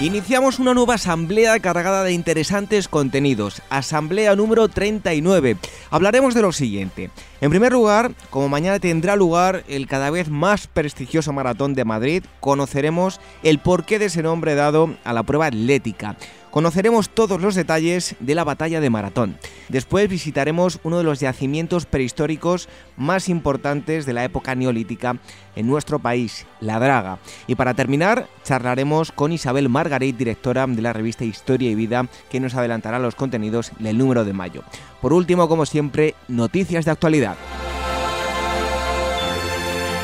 Iniciamos una nueva asamblea cargada de interesantes contenidos, asamblea número 39. Hablaremos de lo siguiente. En primer lugar, como mañana tendrá lugar el cada vez más prestigioso maratón de Madrid, conoceremos el porqué de ese nombre dado a la prueba atlética. Conoceremos todos los detalles de la batalla de Maratón. Después visitaremos uno de los yacimientos prehistóricos más importantes de la época neolítica en nuestro país, La Draga. Y para terminar, charlaremos con Isabel Margarit, directora de la revista Historia y Vida, que nos adelantará los contenidos del número de mayo. Por último, como siempre, noticias de actualidad.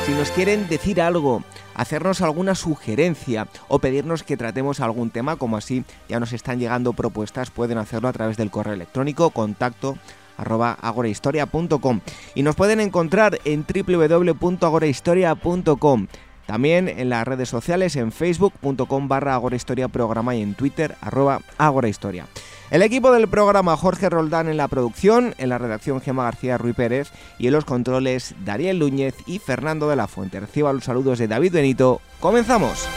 Si nos quieren decir algo hacernos alguna sugerencia o pedirnos que tratemos algún tema, como así ya nos están llegando propuestas, pueden hacerlo a través del correo electrónico contacto arroba y nos pueden encontrar en www.agorahistoria.com también en las redes sociales en facebook.com barra agorahistoria programa y en twitter arroba agorahistoria. El equipo del programa Jorge Roldán en la producción, en la redacción Gema García Ruiz Pérez y en los controles Dariel Núñez y Fernando de la Fuente. Reciba los saludos de David Benito. ¡Comenzamos!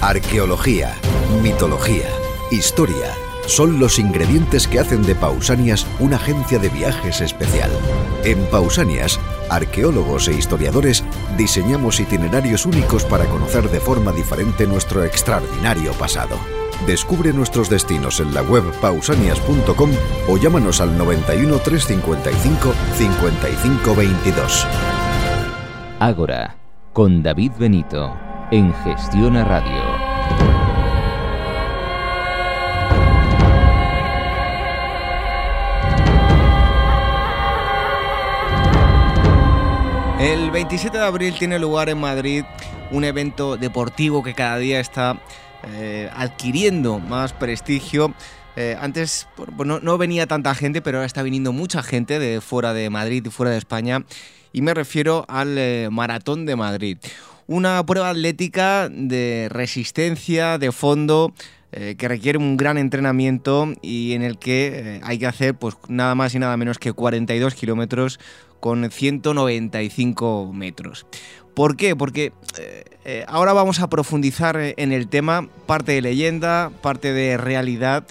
Arqueología, mitología, historia son los ingredientes que hacen de Pausanias una agencia de viajes especial. En Pausanias, arqueólogos e historiadores diseñamos itinerarios únicos para conocer de forma diferente nuestro extraordinario pasado. Descubre nuestros destinos en la web pausanias.com o llámanos al 91 355 5522. Ágora, con David Benito, en Gestión a Radio. El 27 de abril tiene lugar en Madrid un evento deportivo que cada día está eh, adquiriendo más prestigio. Eh, antes no, venía tanta gente, pero ahora está viniendo mucha gente de fuera de Madrid y fuera de España. Y me refiero al eh, Maratón de Madrid. Una prueba atlética de resistencia, de fondo, que requiere un gran entrenamiento y en el que hay que hacer pues nada más y nada menos que 42 kilómetros con 195 metros. ¿Por qué? Porque eh, ahora vamos a profundizar en el tema, parte de leyenda, parte de realidad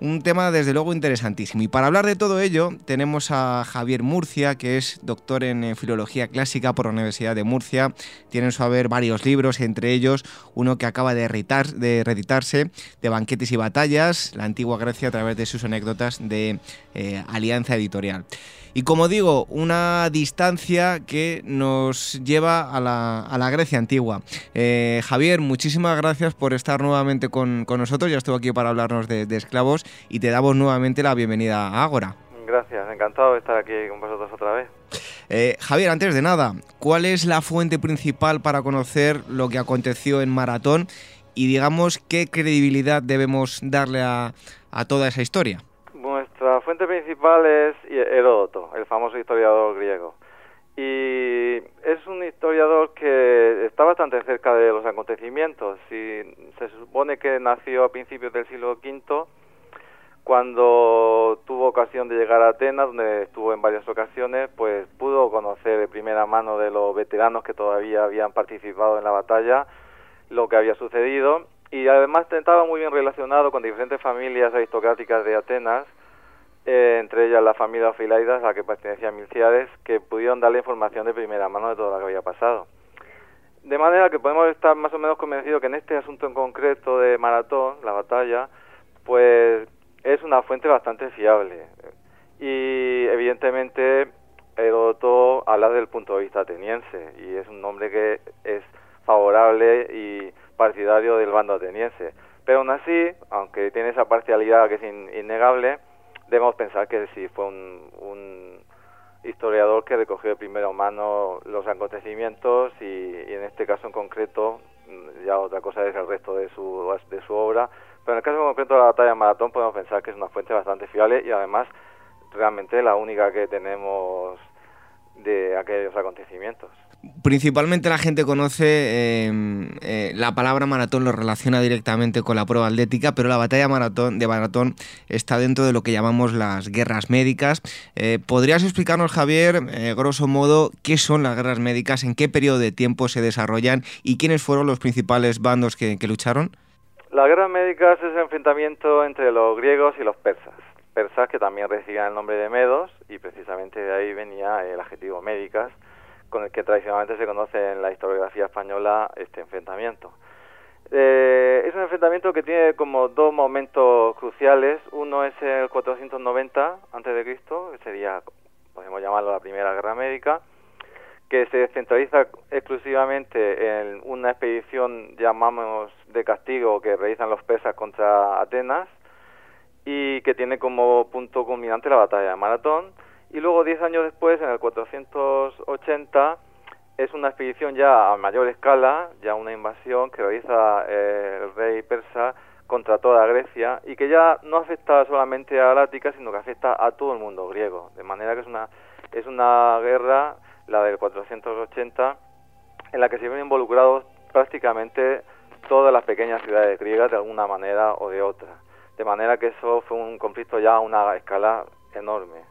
un tema desde luego interesantísimo. Y para hablar de todo ello tenemos a Javier Murcia, que es doctor en eh, Filología Clásica por la Universidad de Murcia. Tiene en su haber varios libros, entre ellos uno que acaba de, de reeditarse, de Banquetes y Batallas, la antigua Grecia a través de sus anécdotas de eh, Alianza Editorial. Y como digo, una distancia que nos lleva a la, Grecia antigua. Eh, Javier, muchísimas gracias por estar nuevamente con, nosotros. Ya estuvo aquí para hablarnos de, esclavos y te damos nuevamente la bienvenida a Ágora. Gracias, encantado de estar aquí con vosotros otra vez. Eh, Javier, antes de nada, ¿cuál es la fuente principal para conocer lo que aconteció en Maratón y digamos qué credibilidad debemos darle a toda esa historia? Fuente principal es Heródoto, el famoso historiador griego. Y es un historiador que está bastante cerca de los acontecimientos. Y se supone que nació a principios del siglo V, cuando tuvo ocasión de llegar a Atenas, donde estuvo en varias ocasiones, pues pudo conocer de primera mano de los veteranos que todavía habían participado en la batalla lo que había sucedido y además estaba muy bien relacionado con diferentes familias aristocráticas de Atenas eh, entre ellas la familia Filaidas, a la que pertenecía Milciades, que pudieron darle información de primera mano de todo lo que había pasado. De manera que podemos estar más o menos convencidos que en este asunto en concreto de Maratón, la batalla, pues es una fuente bastante fiable. Y evidentemente Heródoto habla desde el punto de vista ateniense y es un nombre que es favorable y partidario del bando ateniense. Pero aún así, aunque tiene esa parcialidad que es innegable, debemos pensar que sí fue un, historiador que recogió de primera mano los acontecimientos y, en este caso en concreto, mm, ya otra cosa es el resto de su, de su obra, pero en el caso en concreto de la batalla de Maratón podemos pensar que es una fuente bastante fiable y además realmente la única que tenemos de aquellos acontecimientos. Principalmente la gente conoce em, eh, la palabra maratón, lo relaciona directamente con la prueba atlética, pero la batalla maratón, de maratón está dentro de lo que llamamos las guerras médicas. Eh, ¿Podrías explicarnos, Javier, eh, grosso modo, qué son las guerras médicas, en qué periodo de tiempo se desarrollan y quiénes fueron los principales bandos que, que lucharon? Las guerras médicas es el enfrentamiento entre los griegos y los persas. Persas que también recibían el nombre de medos y precisamente de ahí venía el adjetivo médicas con el que tradicionalmente se conoce en la historiografía española este enfrentamiento. Eh, es un enfrentamiento que tiene como dos momentos cruciales. Uno es el 490 a.C., que sería, podemos llamarlo la Primera Guerra Médica, que se centraliza exclusivamente en una expedición, llamamos de castigo, que realizan los persas contra Atenas y que tiene como punto culminante la batalla de Maratón y luego, diez años después, en el 480, es una expedición ya a mayor escala, ya una invasión que realiza eh, el rey persa contra toda Grecia y que ya no afecta solamente a Lática, sino que afecta a todo el mundo griego. De manera que es una, es una guerra, la del 480, en la que se ven involucrados prácticamente todas las pequeñas ciudades griegas de alguna manera o de otra. De manera que eso fue un conflicto ya a una escala enorme.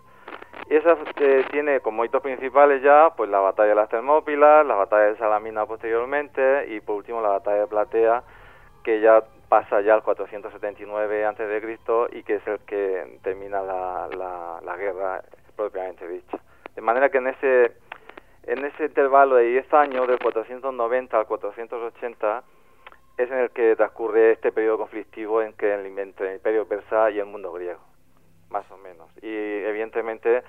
Y esa eh, tiene como hitos principales ya pues la batalla de las Termópilas, la batalla de Salamina posteriormente y por último la batalla de Platea que ya pasa ya al 479 a.C. y que es el que termina la, guerra propiamente dicha. De manera que en ese en ese intervalo de 10 años, del 490 al 480, es en el que transcurre este periodo conflictivo en que entre el imperio persa y el mundo griego más o menos. Y evidentemente,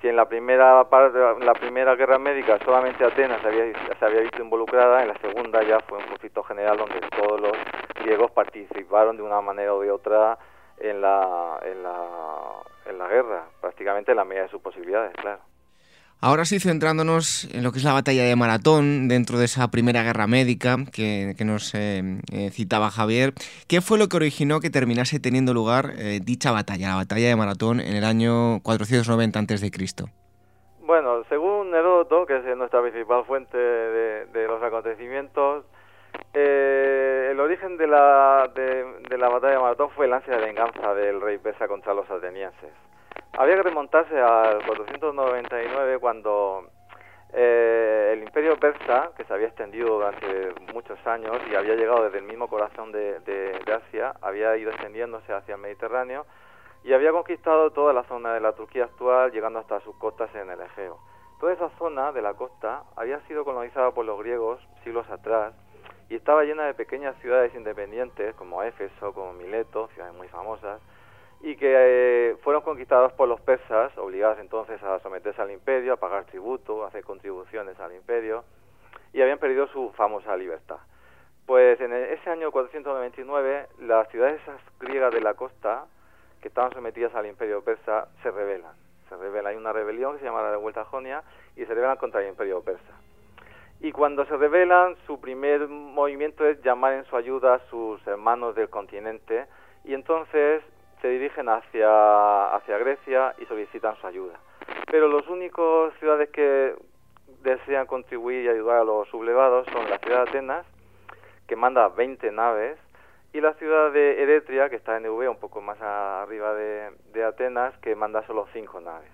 si en la primera parte, la primera guerra médica solamente Atenas se había, se había visto involucrada, en la segunda ya fue un conflicto general donde todos los griegos participaron de una manera o de otra en la, en la, en la guerra, prácticamente en la medida de sus posibilidades, claro. Ahora sí, centrándonos en lo que es la batalla de Maratón, dentro de esa primera guerra médica que, nos eh, eh, citaba Javier, ¿qué fue lo que originó que terminase teniendo lugar eh, dicha batalla, la batalla de Maratón, en el año 490 a.C.? Bueno, según Heródoto, que es nuestra principal fuente de, los acontecimientos, el origen de la, de la batalla de Maratón fue el ansia de venganza del rey persa contra los atenienses. Había que remontarse al 499 cuando eh, el imperio persa, que se había extendido durante muchos años y había llegado desde el mismo corazón de, Asia, había ido extendiéndose hacia el Mediterráneo y había conquistado toda la zona de la Turquía actual, llegando hasta sus costas en el Egeo. Toda esa zona de la costa había sido colonizada por los griegos siglos atrás y estaba llena de pequeñas ciudades independientes como Éfeso, como Mileto, ciudades muy famosas, y que eh, fueron conquistados por los persas, obligados entonces a someterse al imperio, a pagar tributo, a hacer contribuciones al imperio, y habían perdido su famosa libertad. Pues en ese año 499, las ciudades griegas de la costa, que estaban sometidas al imperio persa, se rebelan. Se rebelan. Hay una rebelión que se llama la Revuelta Jonia y se rebelan contra el imperio persa. Y cuando se rebelan, su primer movimiento es llamar en su ayuda a sus hermanos del continente, y entonces se dirigen hacia, hacia Grecia y solicitan su ayuda. Pero los únicos ciudades que desean contribuir y ayudar a los sublevados son la ciudad de Atenas, que manda 20 naves, y la ciudad de Eretria, que está en Eubea, un poco más arriba de, de Atenas, que manda solo 5 naves.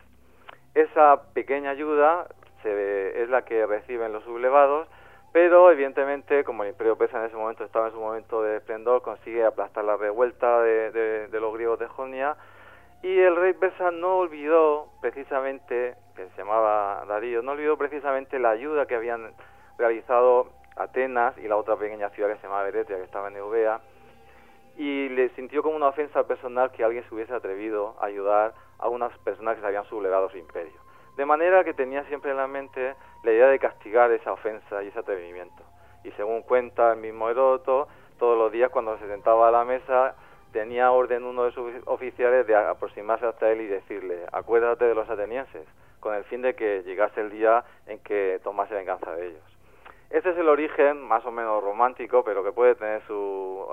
Esa pequeña ayuda es la que reciben los sublevados pero evidentemente, como el imperio persa en ese momento estaba en su momento de esplendor, consigue aplastar la revuelta de, los griegos de Jonia y el rey persa no olvidó precisamente, que se llamaba Darío, no olvidó precisamente la ayuda que habían realizado Atenas y la otra pequeña ciudad que se llamaba Beretia, que estaba en Eubea, y le sintió como una ofensa personal que alguien se hubiese atrevido a ayudar a unas personas que se habían sublevado su imperio. De manera que tenía siempre en la mente la idea de castigar esa ofensa y ese atrevimiento. Y según cuenta el mismo Heródoto, todos los días cuando se sentaba a la mesa tenía orden uno de sus oficiales de aproximarse hasta él y decirle, acuérdate de los atenienses, con el fin de que llegase el día en que tomase venganza de ellos. Este es el origen más o menos romántico, pero que puede tener su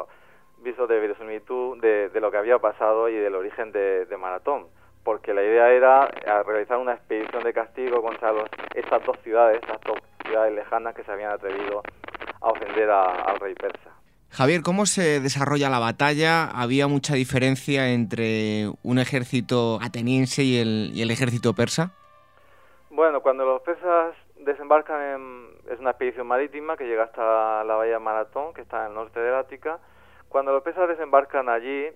viso de verosimilitud de, lo que había pasado y del origen de, Maratón, porque la idea era realizar una expedición de castigo contra los, estas dos ciudades, estas dos ciudades lejanas que se habían atrevido a ofender al rey persa. Javier, ¿cómo se desarrolla la batalla? ¿Había mucha diferencia entre un ejército ateniense y el, y el ejército persa? Bueno, cuando los persas desembarcan en, es una expedición marítima que llega hasta la bahía Maratón, que está en el norte del Ática. Cuando los persas desembarcan allí,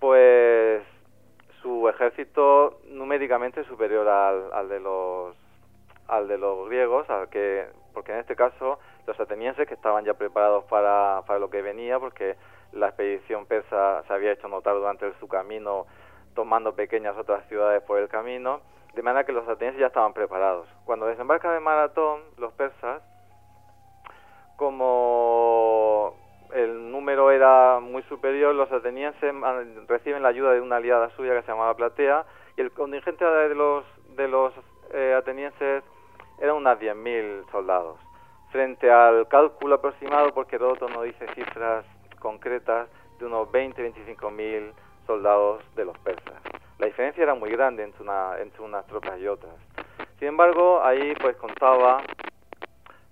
pues su ejército numéricamente superior al, al de los al de los griegos, al que porque en este caso los atenienses que estaban ya preparados para, para lo que venía, porque la expedición persa se había hecho notar durante su camino, tomando pequeñas otras ciudades por el camino, de manera que los atenienses ya estaban preparados. Cuando desembarcan en Maratón, los persas, como el número era muy superior, los atenienses reciben la ayuda de una aliada suya que se llamaba Platea, y el contingente de los, de los eh, atenienses era unas 10.000 soldados frente al cálculo aproximado, porque Heródoto no dice cifras concretas, de unos 20-25 mil soldados de los persas. La diferencia era muy grande entre, una, entre unas tropas y otras. Sin embargo, ahí pues contaba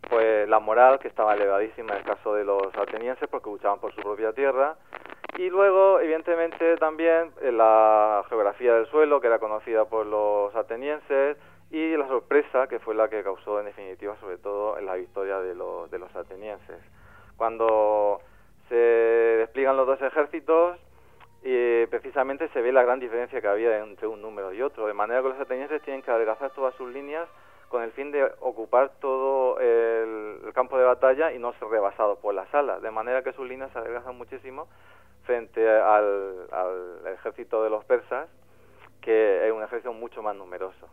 pues la moral que estaba elevadísima en el caso de los atenienses porque luchaban por su propia tierra y luego evidentemente también eh, la geografía del suelo que era conocida por los atenienses y la sorpresa que fue la que causó en definitiva sobre todo la victoria de, los, de los atenienses. Cuando se despliegan los dos ejércitos, y precisamente se ve la gran diferencia que había entre un número y otro, de manera que los atenienses tienen que adelgazar todas sus líneas con el fin de ocupar todo el, campo de batalla y no ser rebasados por las alas, de manera que sus líneas se adelgazan muchísimo frente al, al ejército de los persas, que es un ejército mucho más numeroso.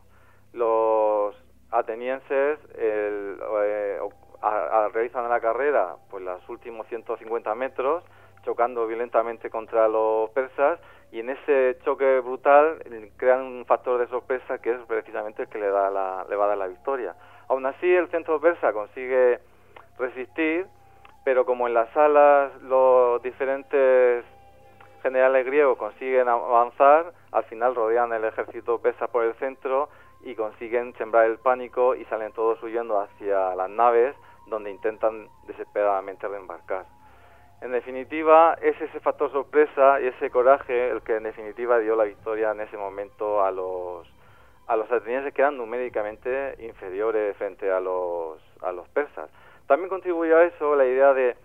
Los atenienses el, eh, realizan la carrera pues los últimos 150 metros chocando violentamente contra los persas y en ese choque brutal eh, crean un factor de sorpresa que es precisamente el que le da la, le va a dar la victoria. Aún así el centro persa consigue resistir, pero como en las salas los diferentes generales griegos consiguen avanzar, al final rodean el ejército persa por el centro y consiguen sembrar el pánico y salen todos huyendo hacia las naves donde intentan desesperadamente reembarcar. En definitiva, es ese factor sorpresa y ese coraje el que en definitiva dio la victoria en ese momento a los a los atenienses que eran numéricamente inferiores frente a los a los persas. También contribuyó a eso la idea de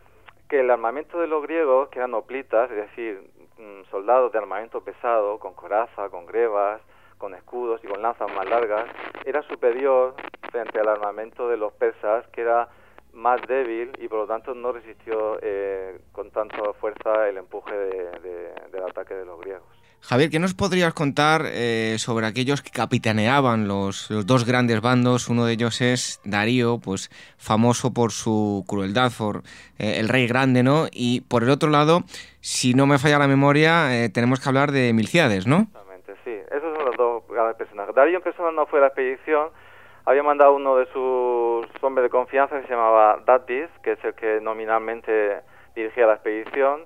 que el armamento de los griegos, que eran hoplitas, es decir, mm, soldados de armamento pesado, con coraza, con grebas, con escudos y con lanzas más largas, era superior frente al armamento de los persas, que era más débil y por lo tanto no resistió eh, con tanta fuerza el empuje del ataque de los griegos. Javier, ¿qué nos podrías contar eh, sobre aquellos que capitaneaban los, dos grandes bandos? Uno de ellos es Darío, pues famoso por su crueldad, por eh, el rey grande, ¿no? Y por el otro lado, si no me falla la memoria, tenemos que hablar de Milciades, ¿no? Darío en persona no fue la expedición, había mandado uno de sus hombres de confianza que se llamaba Datis, que es el que nominalmente dirigía la expedición.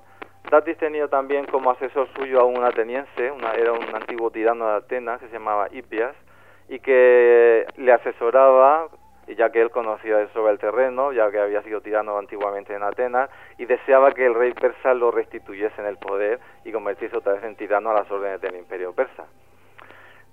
Datis tenía también como asesor suyo a un ateniense, una, era un antiguo tirano de Atenas que se llamaba Hippias, y que le asesoraba, ya que él conocía sobre el terreno, ya que había sido tirano antiguamente en Atenas, y deseaba que el rey persa lo restituyese en el poder y convirtiese otra vez en tirano a las órdenes del imperio persa.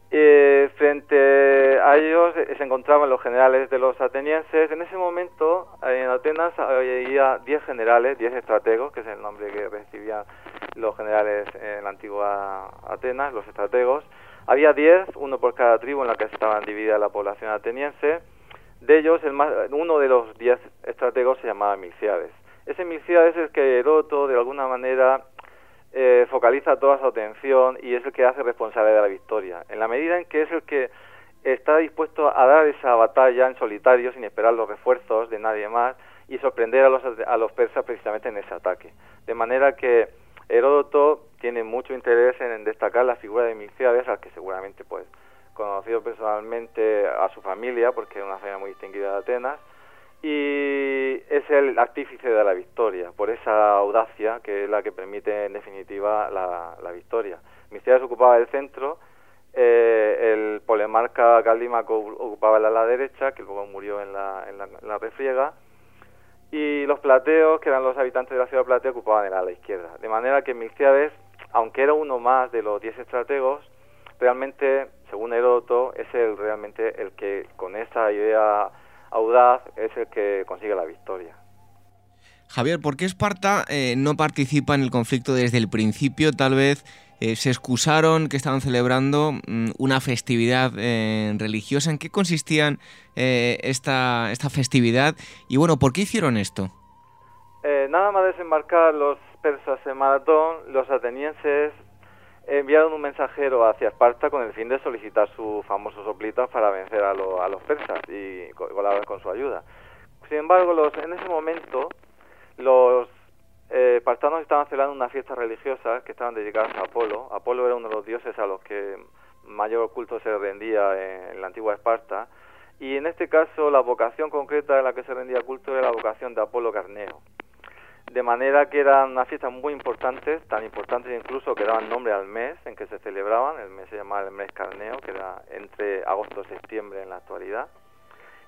Eh, frente a ellos se encontraban los generales de los atenienses. En ese momento, en Atenas había 10 generales, 10 estrategos, que es el nombre que recibían los generales en la antigua Atenas, los estrategos. Había 10, uno por cada tribu en la que estaba dividida la población ateniense. De ellos, el uno de los 10 estrategos se llamaba Milciades. Ese Milciades es el que Heroto, de alguna manera, eh, focaliza toda su atención y es el que hace responsable de la victoria. En la medida en que es el que está dispuesto a dar esa batalla en solitario sin esperar los refuerzos de nadie más y sorprender a los, a los persas precisamente en ese ataque. De manera que Heródoto tiene mucho interés en, destacar la figura de Milciades, al que seguramente pues conocido personalmente a su familia, porque es una familia muy distinguida de Atenas, y es el artífice de la victoria, por esa audacia que es la que permite en definitiva la, victoria. Micias ocupaba el centro, eh, el polemarca Caldímaco ocupaba la ala derecha, que luego murió en la, en la, refriega, y los plateos, que eran los habitantes de la ciudad de Plateo, ocupaban el ala izquierda. De manera que Milciades, aunque era uno más de los diez estrategos, realmente, según Heródoto, es el realmente el que con esa idea audaz es el que consigue la victoria. Javier, ¿por qué Esparta eh, no participa en el conflicto desde el principio? Tal vez eh, se excusaron que estaban celebrando mm, una festividad eh, religiosa. ¿En qué consistía esta, esta festividad? Y bueno, ¿por qué hicieron esto? nada más desembarcar los persas en Maratón, los atenienses enviaron un mensajero hacia Esparta con el fin de solicitar sus famosos soplitas para vencer a, los persas y colaborar con su ayuda. Sin embargo, los, en ese momento los eh, espartanos estaban celebrando una fiesta religiosa que estaban dedicadas a Apolo. Apolo era uno de los dioses a los que mayor culto se rendía en, la antigua Esparta. Y en este caso la vocación concreta en la que se rendía culto era la vocación de Apolo Carneo de manera que eran unas fiestas muy importantes, tan importantes incluso que daban nombre al mes en que se celebraban, el mes se llamaba el mes carneo, que era entre agosto y septiembre en la actualidad,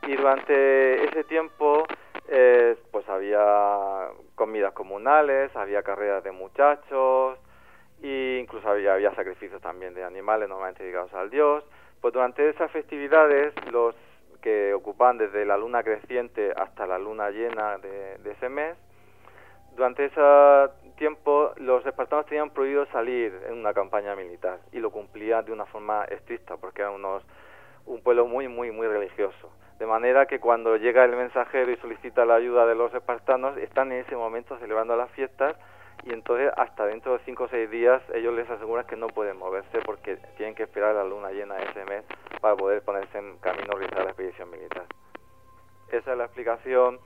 y durante ese tiempo eh, pues había comidas comunales, había carreras de muchachos, e incluso había, había sacrificios también de animales normalmente dedicados al dios, pues durante esas festividades los que ocupaban desde la luna creciente hasta la luna llena de ese mes, durante ese tiempo los espartanos tenían prohibido salir en una campaña militar y lo cumplían de una forma estricta porque eran unos, un pueblo muy, muy, muy religioso. De manera que cuando llega el mensajero y solicita la ayuda de los espartanos, están en ese momento celebrando las fiestas y entonces hasta dentro de cinco o seis días ellos les aseguran que no pueden moverse porque tienen que esperar la luna llena ese mes para poder ponerse en camino a realizar la expedición militar. Esa es la explicación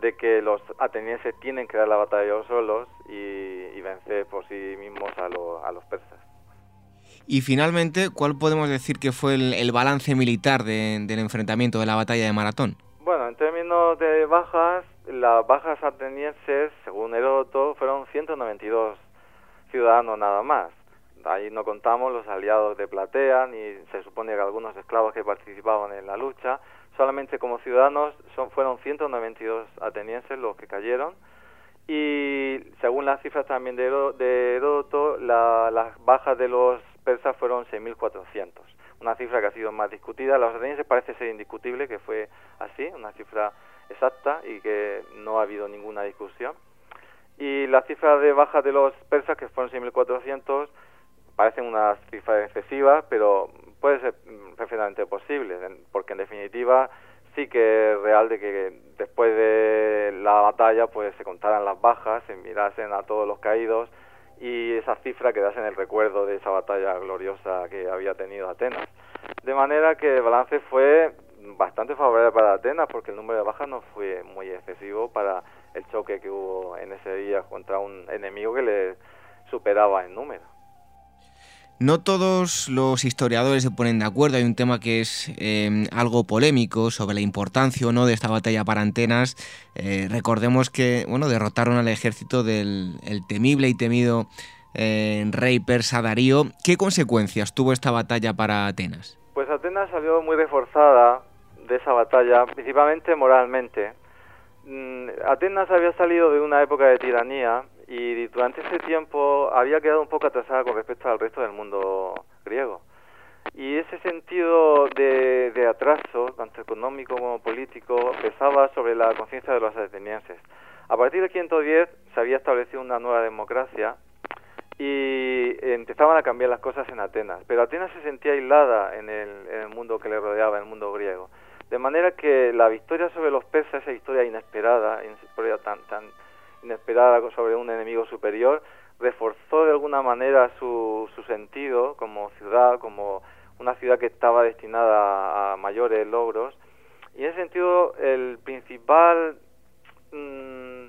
de que los atenienses tienen que dar la batalla ellos solos y, vencer por sí mismos a, los persas. Y finalmente, ¿cuál podemos decir que fue el, balance militar del enfrentamiento de la batalla de Maratón? Bueno, en términos de bajas, las bajas atenienses, según Heródoto, fueron 192 ciudadanos nada más. Ahí no contamos los aliados de Platea, ni se supone que algunos esclavos que participaban en la lucha, solamente como ciudadanos son, fueron 192 atenienses los que cayeron y según las cifras también de, Heródoto, las bajas de los persas fueron 6.400, una cifra que ha sido más discutida. Los atenienses parece ser indiscutible que fue así, una cifra exacta y que no ha habido ninguna discusión. Y las cifras de bajas de los persas, que fueron 6.400, parecen una cifra excesiva, pero puede ser perfectamente posible, porque en definitiva sí que es real de que después de la batalla pues se contaran las bajas, se mirasen a todos los caídos y esa cifra quedase en el recuerdo de esa batalla gloriosa que había tenido Atenas. De manera que el balance fue bastante favorable para Atenas porque el número de bajas no fue muy excesivo para el choque que hubo en ese día contra un enemigo que le superaba en número. No todos los historiadores se ponen de acuerdo. Hay un tema que es em, algo polémico sobre la importancia o no de esta batalla para Antenas. Eh, recordemos que bueno, derrotaron al ejército del temible y temido eh, rey persa Darío. ¿Qué consecuencias tuvo esta batalla para Atenas? Pues Atenas salió muy reforzada de esa batalla, principalmente moralmente. Mm, Atenas había salido de una época de tiranía y durante ese tiempo había quedado un poco atrasada con respecto al resto del mundo griego. Y ese sentido de, de atraso, tanto económico como político, pesaba sobre la conciencia de los atenienses. A partir del 510 se había establecido una nueva democracia y empezaban a cambiar las cosas en Atenas, pero Atenas se sentía aislada en el, mundo que le rodeaba, en el mundo griego. De manera que la victoria sobre los persas, esa historia inesperada, tan, tan inesperada sobre un enemigo superior, reforzó de alguna manera su, su sentido como ciudad, como una ciudad que estaba destinada a, mayores logros. Y en ese sentido, el principal mm,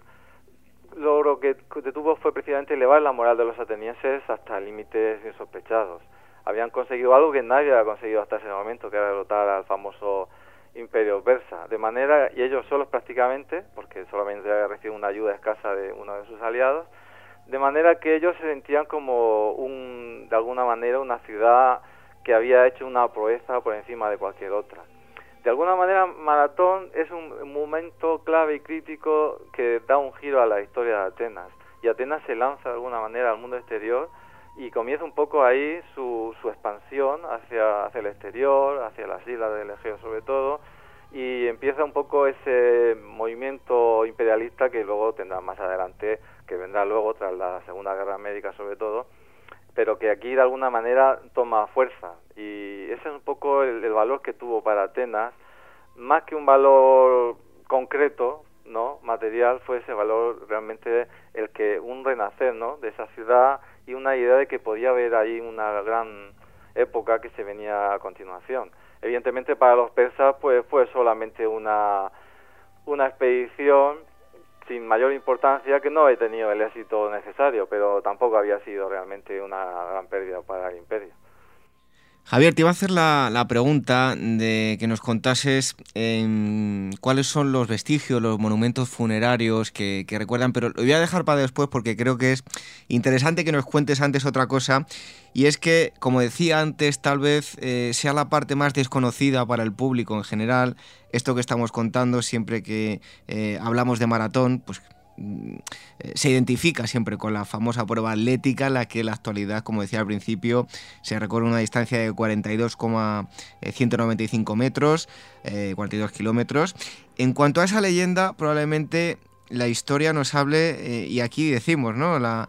logro que, tuvo fue precisamente elevar la moral de los atenienses hasta límites insospechados. habían conseguido algo que nadie había conseguido hasta ese momento, que era derrotar al famoso imperio persa. De manera, y ellos solos prácticamente, porque solamente recibido una ayuda escasa de uno de sus aliados, de manera que ellos se sentían como un, de alguna manera una ciudad que había hecho una proeza por encima de cualquier otra. De alguna manera, Maratón es un momento clave y crítico que da un giro a la historia de Atenas. Y Atenas se lanza de alguna manera al mundo exterior y comienza un poco ahí su, su expansión hacia, hacia el exterior, hacia las islas del Egeo sobre todo, y empieza un poco ese movimiento imperialista que luego tendrá más adelante, que vendrá luego tras la Segunda Guerra Médica sobre todo, pero que aquí de alguna manera toma fuerza y ese es un poco el, valor que tuvo para Atenas, más que un valor concreto, no material, fue ese valor realmente el que un renacer, ¿no? de esa ciudad y una idea de que podía haber ahí una gran época que se venía a continuación. Evidentemente para los persas pues fue solamente una una expedición sin mayor importancia que no he tenido el éxito necesario, pero tampoco había sido realmente una gran pérdida para el imperio. Javier, te iba a hacer la, pregunta de que nos contases em, cuáles son los vestigios, los monumentos funerarios que, recuerdan, pero lo voy a dejar para después porque creo que es interesante que nos cuentes antes otra cosa, y es que, como decía antes, tal vez eh, sea la parte más desconocida para el público en general, esto que estamos contando siempre que eh, hablamos de maratón, pues se identifica siempre con la famosa prueba atlética, la que en la actualidad, como decía al principio, se recorre una distancia de 42,195 metros, 42 eh, kilómetros. En cuanto a esa leyenda, probablemente la historia nos hable, eh, y aquí decimos, ¿no? La,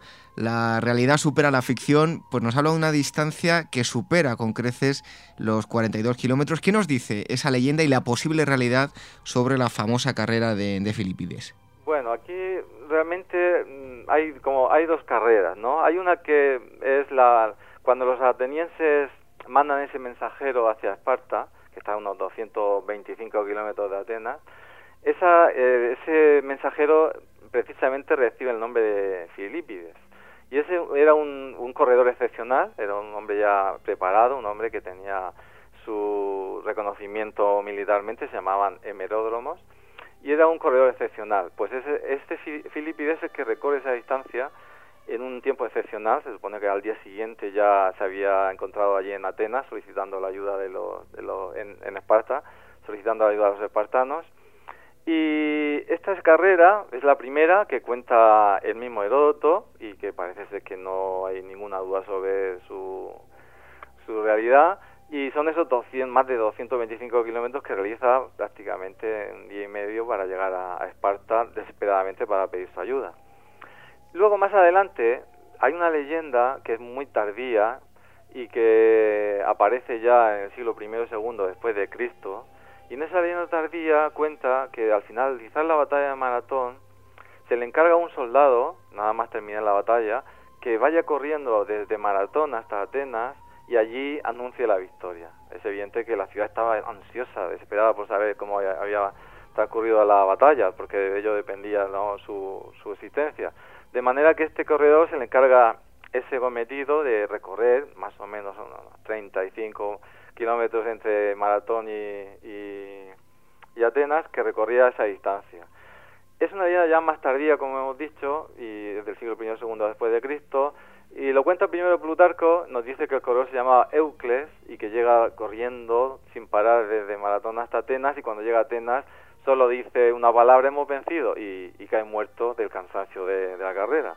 realidad supera la ficción, pues nos habla de una distancia que supera con creces los 42 kilómetros. ¿Qué nos dice esa leyenda y la posible realidad sobre la famosa carrera de, de Filipides? Bueno, aquí realmente mm, hay como hay dos carreras, ¿no? Hay una que es la cuando los atenienses mandan ese mensajero hacia Esparta, que está a unos 225 kilómetros de Atenas. Esa, eh, ese mensajero precisamente recibe el nombre de Filipides. Y ese era un, un corredor excepcional, era un hombre ya preparado, un hombre que tenía su reconocimiento militarmente, se llamaban hemeródromos y era un corredor excepcional. Pues ese, este Filipides es que recorre esa distancia en un tiempo excepcional, se supone que al día siguiente ya se había encontrado allí en Atenas solicitando la ayuda de los, de los en, Esparta, solicitando la ayuda de los espartanos. Y esta carrera es la primera que cuenta el mismo Heródoto y que parece ser que no hay ninguna duda sobre su, su realidad y son esos 200, más de 225 kilómetros que realiza prácticamente en día y medio para llegar a, Esparta desesperadamente para pedir su ayuda. Luego más adelante hay una leyenda que es muy tardía y que aparece ya en el siglo I o II después de Cristo. Y en esa leyenda tardía cuenta que al finalizar la batalla de Maratón se le encarga a un soldado, nada más terminar la batalla, que vaya corriendo desde Maratón hasta Atenas y allí anuncia la victoria. Es evidente que la ciudad estaba ansiosa, desesperada por saber cómo había transcurrido la batalla, porque de ello dependía su, su existencia. De manera que este corredor se le encarga ese cometido de recorrer más o menos unos 35 kilómetros entre Maratón y, y, y, Atenas, que recorría esa distancia. Es una idea ya más tardía, como hemos dicho, y del siglo I o II después de Cristo, y lo cuenta primero Plutarco, nos dice que el corredor se llamaba Eucles y que llega corriendo sin parar desde Maratón hasta Atenas y cuando llega a Atenas solo dice una palabra hemos vencido y, cae muerto del cansancio de, la carrera.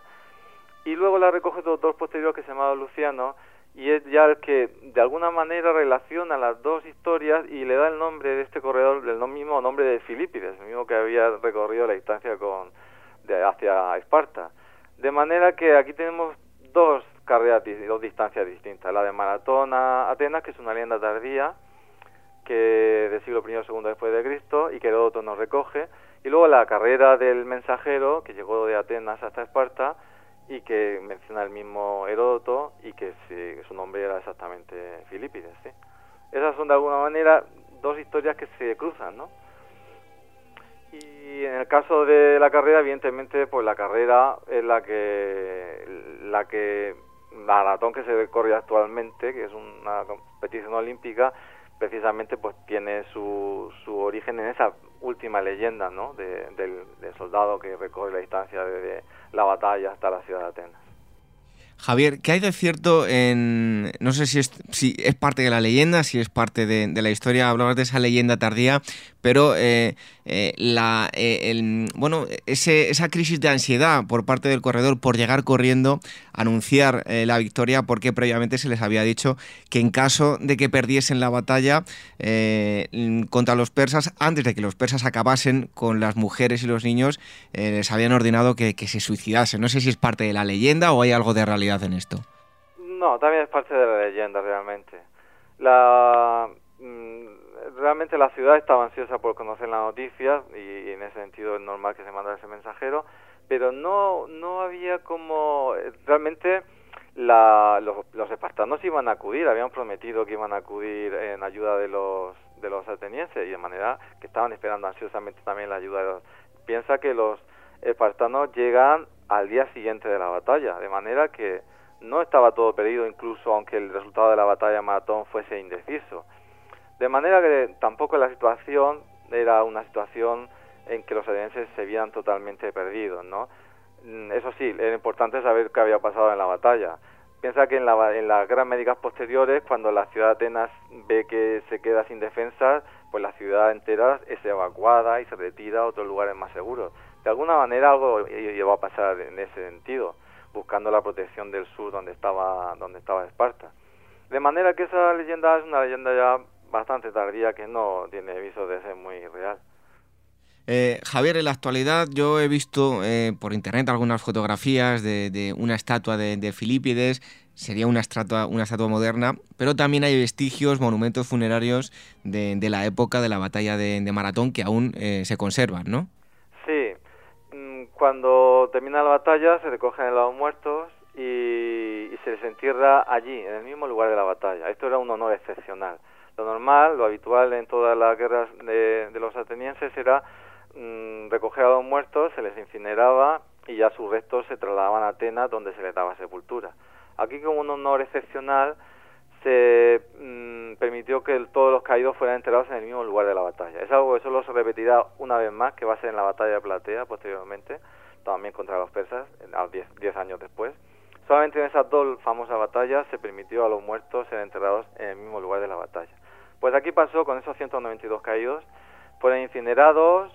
Y luego la recoge otro autor posterior que se llama Luciano y es ya el que de alguna manera relaciona las dos historias y le da el nombre de este corredor, el mismo nombre de Filipides, el mismo que había recorrido la distancia con, de, hacia Esparta. De manera que aquí tenemos dos carreras, dos distancias distintas. La de maratón a Atenas, que es una leyenda tardía, que del siglo I o II después de Cristo, y que Heródoto nos recoge. Y luego la carrera del mensajero, que llegó de Atenas hasta Esparta, y que menciona el mismo Heródoto, y que, su nombre era exactamente Filipides. ¿sí? Esas son de alguna manera dos historias que se cruzan, ¿no? Y en el caso de la carrera, evidentemente, pues la carrera es la que, la que maratón que se corre actualmente, que es una competición olímpica, precisamente pues tiene su, su origen en esa última leyenda ¿no? del, del, soldado que recorre la distancia desde la batalla hasta la ciudad de Atenas. Javier, ¿qué hay de cierto en... No sé si es, si es parte de la leyenda, si es parte de, de la historia, hablabas de esa leyenda tardía, pero eh, eh, la, eh, bueno, ese, esa crisis de ansiedad por parte del corredor por llegar corriendo anunciar la victoria porque previamente se les había dicho que en caso de que perdiesen la batalla contra los persas, antes de que los persas acabasen con las mujeres y los niños, les habían ordenado que, se suicidasen. No sé si es parte de la leyenda o hay algo de realidad en esto. No, también es parte de la leyenda realmente. La realmente la ciudad estaba ansiosa por conocer la noticia y, en ese sentido es normal que se mandara ese mensajero, pero no, no había como realmente la, los, los espartanos iban a acudir, habían prometido que iban a acudir en ayuda de los de los atenienses y de manera que estaban esperando ansiosamente también la ayuda de los... Piensa que los espartanos llegan al día siguiente de la batalla, de manera que no estaba todo perdido, incluso aunque el resultado de la batalla maratón fuese indeciso. De manera que tampoco la situación era una situación en que los atenienses se vieran totalmente perdidos, ¿no? Mm, eso sí, era importante saber qué había pasado en la batalla. Piensa que en, la, las guerras médicas posteriores, cuando la ciudad de Atenas ve que se queda sin defensas, pues la ciudad entera es evacuada y se retira a otros lugares más seguros. De alguna manera algo llevó a pasar en ese sentido, buscando la protección del sur donde estaba, donde estaba Esparta. De manera que esa leyenda es una leyenda ya bastante tardía que no tiene viso de ser muy real. Eh, Javier, en la actualidad yo he visto eh, por internet algunas fotografías de, una estatua de, Filipides, sería una estatua, una estatua moderna, pero también hay vestigios, monumentos funerarios de, la época de la batalla de, Maratón que aún eh, se conservan, ¿no? Sí, mm, cuando termina la batalla se recogen los muertos y, y se les entierra allí, en el mismo lugar de la batalla. Esto era un honor excepcional lo normal, lo habitual en todas las guerras de, los atenienses era mm, recoger a los muertos, se les incineraba y ya sus restos se trasladaban a Atenas donde se les daba sepultura. Aquí como un honor excepcional se mm, permitió que todos los caídos fueran enterrados en el mismo lugar de la batalla. Es algo que solo se repetirá una vez más, que va a ser en la batalla de Platea posteriormente, también contra los persas, diez años después. Solamente en esas dos famosas batallas se permitió a los muertos ser enterrados en el mismo lugar de la batalla. Pues aquí pasó con esos 192 caídos, fueron incinerados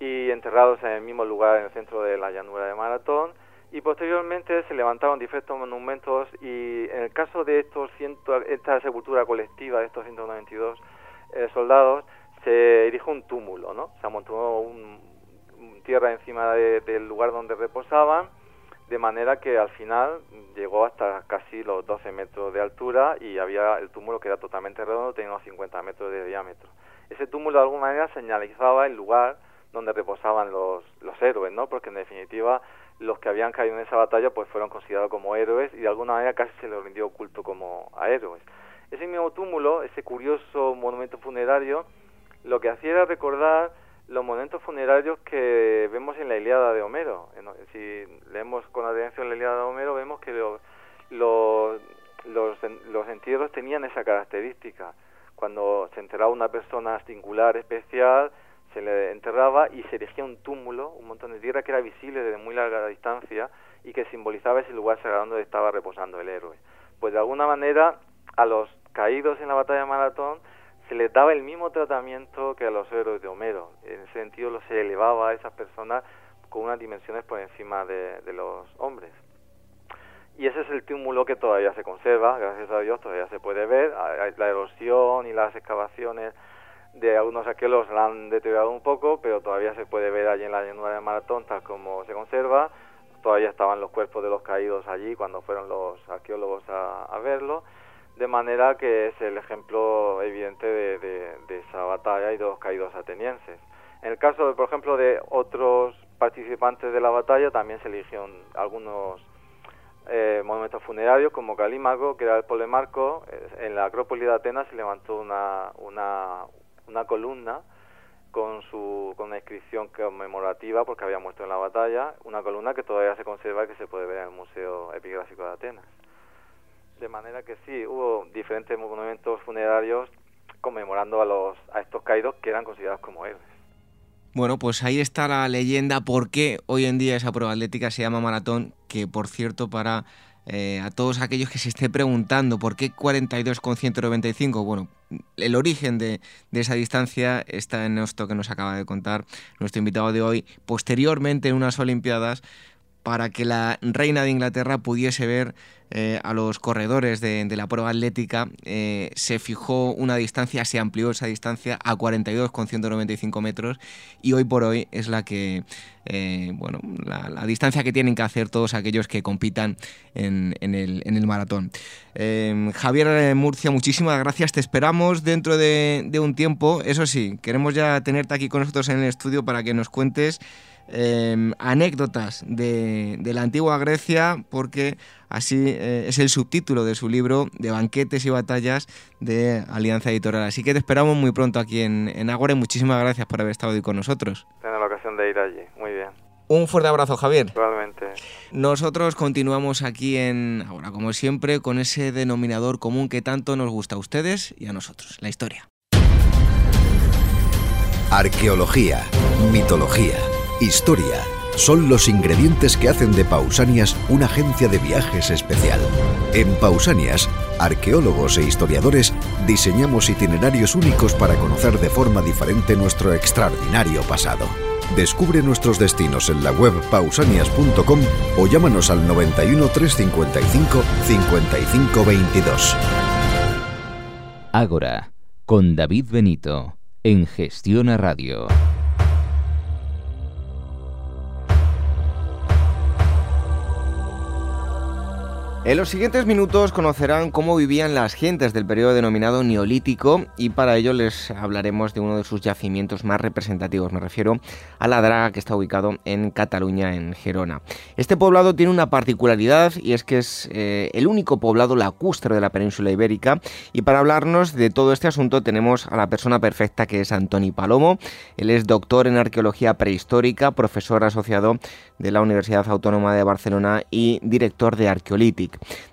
y enterrados en el mismo lugar en el centro de la llanura de Maratón y posteriormente se levantaron diferentes monumentos y en el caso de estos ciento, esta sepultura colectiva de estos 192 eh, soldados se erigió un túmulo, ¿no? Se amontonó un, tierra encima del lugar donde reposaban de manera que al final llegó hasta casi los 12 metros de altura y había el túmulo que era totalmente redondo, tenía unos 50 metros de diámetro. Ese túmulo de alguna manera señalizaba el lugar donde reposaban los, los héroes, ¿no? Porque en definitiva los que habían caído en esa batalla pues fueron considerados como héroes y de alguna manera casi se les rindió culto como a héroes. Ese mismo túmulo, ese curioso monumento funerario, lo que hacía era recordar los momentos funerarios que vemos en la Ilíada de Homero. Si leemos con atención la Ilíada de Homero, vemos que los, los, los entierros tenían esa característica. Cuando se enterraba una persona singular, especial, se le enterraba y se erigía un túmulo, un montón de tierra que era visible desde muy larga distancia y que simbolizaba ese lugar sagrado donde estaba reposando el héroe. Pues de alguna manera a los caídos en la batalla de Maratón se les daba el mismo tratamiento que a los héroes de Homero. En ese sentido, se elevaba a esas personas con unas dimensiones por encima de, los hombres. Y ese es el túmulo que todavía se conserva, gracias a Dios todavía se puede ver. La erosión y las excavaciones de algunos arqueólogos la han deteriorado un poco, pero todavía se puede ver allí en la llanura de Maratón tal como se conserva. Todavía estaban los cuerpos de los caídos allí cuando fueron los arqueólogos a verlo de manera que es el ejemplo evidente de, esa batalla y de los caídos atenienses. En el caso, por ejemplo, de otros participantes de la batalla, también se eligieron algunos eh, monumentos funerarios, como Calímaco, que era el polemarco. En la Acrópolis de Atenas se levantó una, una, una columna con, su, con una inscripción conmemorativa porque había muerto en la batalla, una columna que todavía se conserva y que se puede ver en el Museo Epigráfico de Atenas. De manera que sí, hubo diferentes monumentos funerarios conmemorando a, los, a estos caídos que eran considerados como héroes. Bueno, pues ahí está la leyenda por qué hoy en día esa prueba atlética se llama maratón, que por cierto para eh, a todos aquellos que se esté preguntando por qué 42,195, bueno, el origen de, de, esa distancia está en esto que nos acaba de contar nuestro invitado de hoy. Posteriormente, en unas Olimpiadas, para que la reina de Inglaterra pudiese ver eh, a los corredores de, la prueba atlética, eh, se fijó una distancia, se amplió esa distancia a 42,195 metros y hoy por hoy es la que, eh, bueno, la, distancia que tienen que hacer todos aquellos que compitan en, el, maratón. Javier Murcia, muchísimas gracias, te esperamos dentro de, de un tiempo, eso sí, queremos ya tenerte aquí con nosotros en el estudio para que nos cuentes Em, anécdotas de, la antigua Grecia, porque así eh, es el subtítulo de su libro de banquetes y batallas de Alianza Editorial. Así que te esperamos muy pronto aquí en, en Ágora y muchísimas gracias por haber estado hoy con nosotros. Tengo la ocasión de ir allí, muy bien. Un fuerte abrazo, Javier. Igualmente. Nosotros continuamos aquí en Ahora, como siempre, con ese denominador común que tanto nos gusta a ustedes y a nosotros, la historia. Arqueología, mitología historia son los ingredientes que hacen de Pausanias una agencia de viajes especial. En Pausanias, arqueólogos e historiadores diseñamos itinerarios únicos para conocer de forma diferente nuestro extraordinario pasado. Descubre nuestros destinos en la web pausanias.com o llámanos al 91 355 5522. Ágora, con David Benito, en Gestión a Radio. En los siguientes minutos conocerán cómo vivían las gentes del periodo denominado Neolítico y para ello les hablaremos de uno de sus yacimientos más representativos. Me refiero a la Draga que está ubicado en Cataluña, en Gerona. Este poblado tiene una particularidad y es que es eh, el único poblado lacustre de la península ibérica y para hablarnos de todo este asunto tenemos a la persona perfecta que es Antoni Palomo. Él es doctor en arqueología prehistórica, profesor asociado de la Universidad Autónoma de Barcelona y director de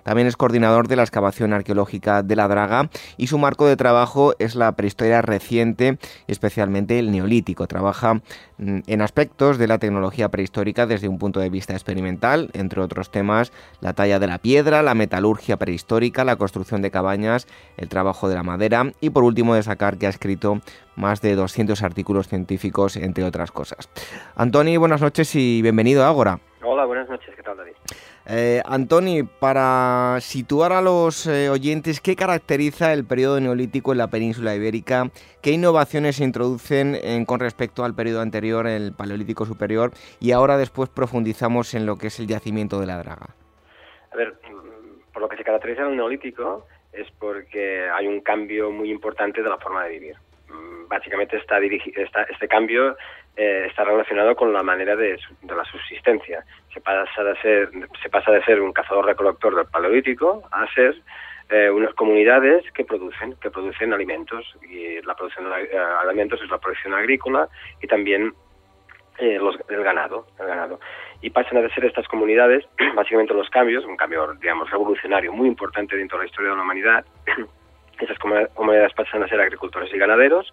También es coordinador de la excavación arqueológica de la Draga y su marco de trabajo es la prehistoria reciente, especialmente el neolítico. Trabaja mm, en aspectos de la tecnología prehistórica desde un punto de vista experimental, entre otros temas la talla de la piedra, la metalurgia prehistórica, la construcción de cabañas, el trabajo de la madera y por último destacar que ha escrito más de 200 artículos científicos, entre otras cosas. Antoni, buenas noches y bienvenido a Ágora. Hola, buenas noches, ¿qué tal David? Eh, Antoni, para situar a los eh, oyentes, ¿qué caracteriza el periodo neolítico en la península ibérica? ¿Qué innovaciones se introducen con respecto al periodo anterior, el paleolítico superior? Y ahora después profundizamos en lo que es el yacimiento de la draga. A ver, por lo que se caracteriza el neolítico es porque hay un cambio muy importante de la forma de vivir. Mm, básicamente está, está este cambio eh, está relacionado con la manera de, la subsistencia. Se pasa de ser, se pasa de ser un cazador-recolector del paleolítico a ser eh, unas comunidades que producen, que producen alimentos. Y la producción de eh, alimentos es la producción agrícola y también los, el ganado, el ganado. Y pasan a ser estas comunidades, básicamente los cambios, un cambio, digamos, revolucionario muy importante dentro de la historia de la humanidad. Esas comunidades pasan a ser agricultores y ganaderos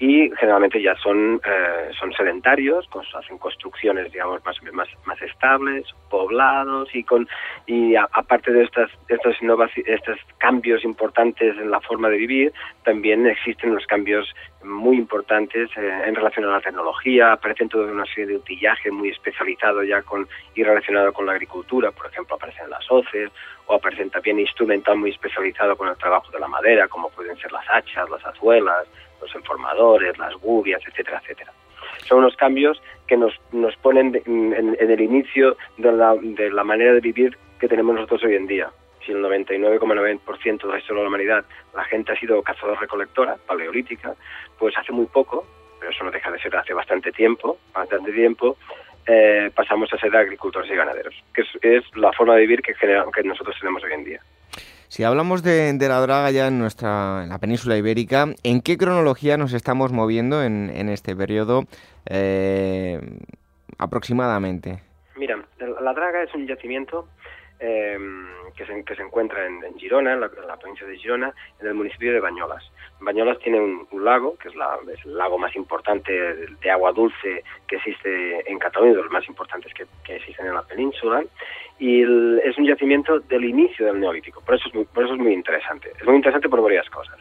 y generalmente ya son, eh, son sedentarios, hacen construcciones digamos más, más, más estables, poblados y con y aparte de estas estos, estos cambios importantes en la forma de vivir, también existen unos cambios muy importantes eh, en relación a la tecnología, aparecen toda una serie de utillaje muy especializado ya con y relacionado con la agricultura, por ejemplo aparecen las hoces o aparecen también instrumental muy especializado con el trabajo de la madera, como pueden ser las hachas, las azuelas, los informadores, las gubias, etcétera, etcétera. Son unos cambios que nos, nos ponen en, el inicio de la, de la manera de vivir que tenemos nosotros hoy en día. Si el 99,9% de la historia de la humanidad la gente ha sido cazador-recolectora, paleolítica, pues hace muy poco, pero eso no deja de ser hace bastante tiempo, bastante tiempo, eh, pasamos a ser agricultores y ganaderos, que es, la forma de vivir que, que nosotros tenemos hoy en día. Si hablamos de, la draga ya en nuestra la península ibérica, ¿en qué cronología nos estamos moviendo en, este periodo eh, aproximadamente? Mira, la draga es un yacimiento em, que, se, encuentra en, Girona, en la, provincia de Girona, en el municipio de Bañolas. Bañolas tiene un, lago, que es, la, el lago más importante de, agua dulce que existe en Cataluña, de los más importantes que, existen en la península, y es un yacimiento del inicio del Neolítico. Por eso, es por eso es muy interesante. Es muy interesante por varias cosas.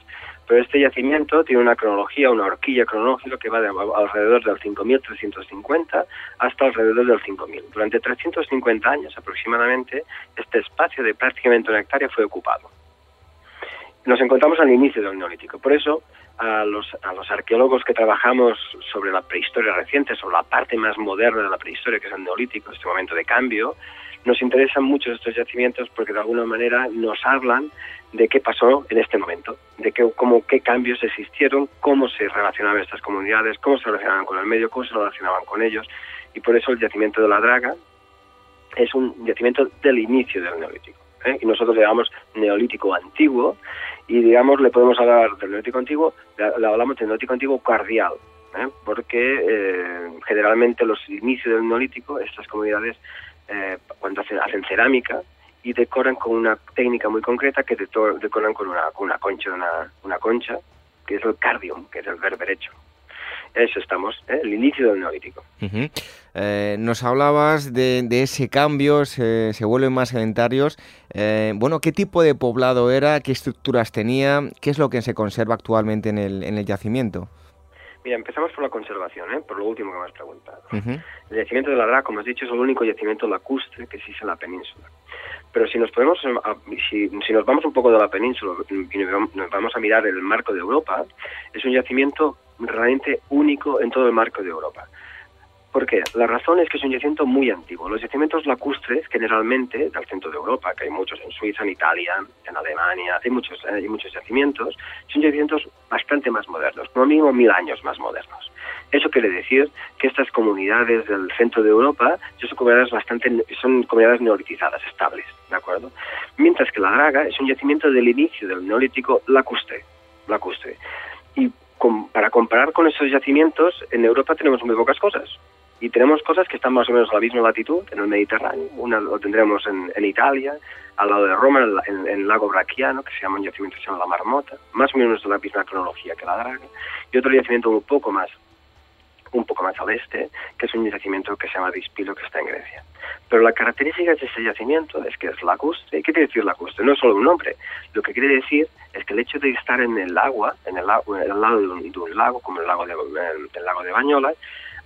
Pero este yacimiento tiene una cronología, una horquilla cronológica que va de alrededor del 5350 hasta alrededor del 5000. Durante 350 años aproximadamente, este espacio de prácticamente una hectárea fue ocupado. Nos encontramos al inicio del Neolítico. Por eso, a los, a los arqueólogos que trabajamos sobre la prehistoria reciente, sobre la parte más moderna de la prehistoria, que es el Neolítico, este momento de cambio, nos interesan mucho estos yacimientos porque de alguna manera nos hablan de qué pasó en este momento, de qué, cómo, qué cambios existieron, cómo se relacionaban estas comunidades, cómo se relacionaban con el medio, cómo se relacionaban con ellos. Y por eso el yacimiento de la Draga es un yacimiento del inicio del Neolítico. ¿eh? Y nosotros le llamamos Neolítico Antiguo y, digamos, le podemos hablar del Neolítico Antiguo, le, hablamos del Neolítico Antiguo Cardial, ¿eh? porque eh, generalmente los inicios del Neolítico, estas comunidades, cuando hacen, hacen cerámica, y decoran con una técnica muy concreta que decoran con una, con una concha, una, una concha, que es el cardium, que es el berberecho. Eso estamos, ¿eh? el inicio del neolítico. Eh, nos hablabas de, ese cambio, se, se vuelven más sedentarios. Eh, bueno, ¿qué tipo de poblado era? ¿Qué estructuras tenía? ¿Qué es lo que se conserva actualmente en el, en el yacimiento? Mira, empezamos por la conservación, ¿eh? por lo último que me has preguntado. El yacimiento de la Dra, como has dicho, es el único yacimiento lacustre que existe en la península. Pero si nos podemos, si, si nos vamos un poco de la península y nos vamos a mirar el marco de Europa, es un yacimiento realmente único en todo el marco de Europa. ¿Por qué? La razón es que es un yacimiento muy antiguo. Los yacimientos lacustres, generalmente, del centro de Europa, que hay muchos en Suiza, en Italia, en Alemania, hay muchos, hay muchos yacimientos, son yacimientos bastante más modernos, como mínimo mil años más modernos. Eso quiere decir que estas comunidades del centro de Europa son comunidades bastante, son comunidades neolitizadas, estables, ¿de acuerdo? Mientras que la Draga es un yacimiento del inicio del neolítico lacustre, lacustre. Y para comparar con esos yacimientos, en Europa tenemos muy pocas cosas. Y tenemos cosas que están más o menos a la misma latitud, en el Mediterráneo. Una lo tendremos en, Italia, al lado de Roma, en, el lago Brachiano, que se llama un yacimiento que se llama la Marmota, más o menos de la misma cronología que la Draga. Y otro yacimiento un poco más un poco más al este, que es un yacimiento que se llama Dispilo, que está en Grecia. Pero la característica de ese yacimiento es que es lacustre. ¿Qué quiere decir lacustre? No es solo un nombre. Lo que quiere decir es que el hecho de estar en el agua, en el, en el lado de un, lago, como el lago de, el, lago de Bañola,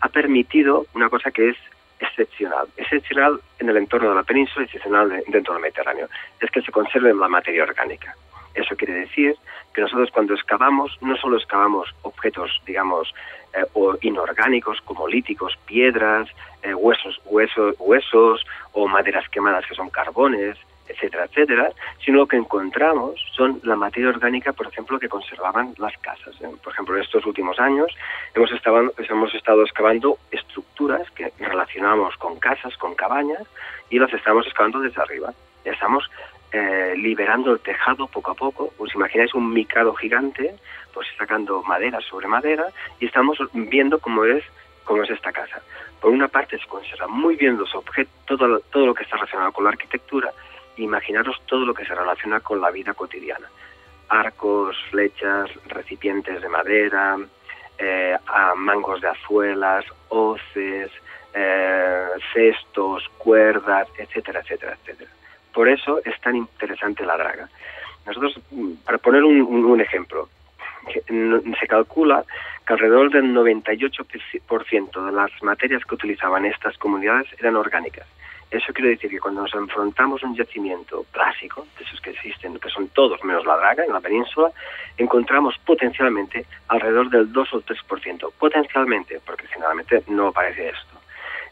ha permitido una cosa que es excepcional. Excepcional en el entorno de la península y excepcional dentro del Mediterráneo. Es que se conserve la materia orgánica. Eso quiere decir que nosotros cuando excavamos, no solo excavamos objetos, digamos, eh, o inorgánicos como líticos, piedras, eh, huesos, huesos, huesos o maderas quemadas que son carbones, etcétera, etcétera, sino lo que encontramos son la materia orgánica, por ejemplo, que conservaban las casas. Por ejemplo, en estos últimos años hemos estado, hemos estado excavando estructuras que relacionamos con casas, con cabañas, y las estamos excavando desde arriba. Estamos eh, liberando el tejado poco a poco. Os imagináis un micado gigante, pues sacando madera sobre madera y estamos viendo cómo es cómo es esta casa. Por una parte se conserva muy bien los objetos, todo, todo lo que está relacionado con la arquitectura, imaginaros todo lo que se relaciona con la vida cotidiana. Arcos, flechas, recipientes de madera, eh, mangos de azuelas, hoces, eh, cestos, cuerdas, etcétera, etcétera, etcétera. Por eso es tan interesante la draga. Nosotros, para poner un, ejemplo, se calcula que alrededor del 98% de las materias que utilizaban estas comunidades eran orgánicas. Eso quiere decir que cuando nos enfrentamos a un yacimiento clásico, de esos que existen, que son todos menos la draga en la península, encontramos potencialmente alrededor del 2 o 3%. Potencialmente, porque generalmente no aparece esto.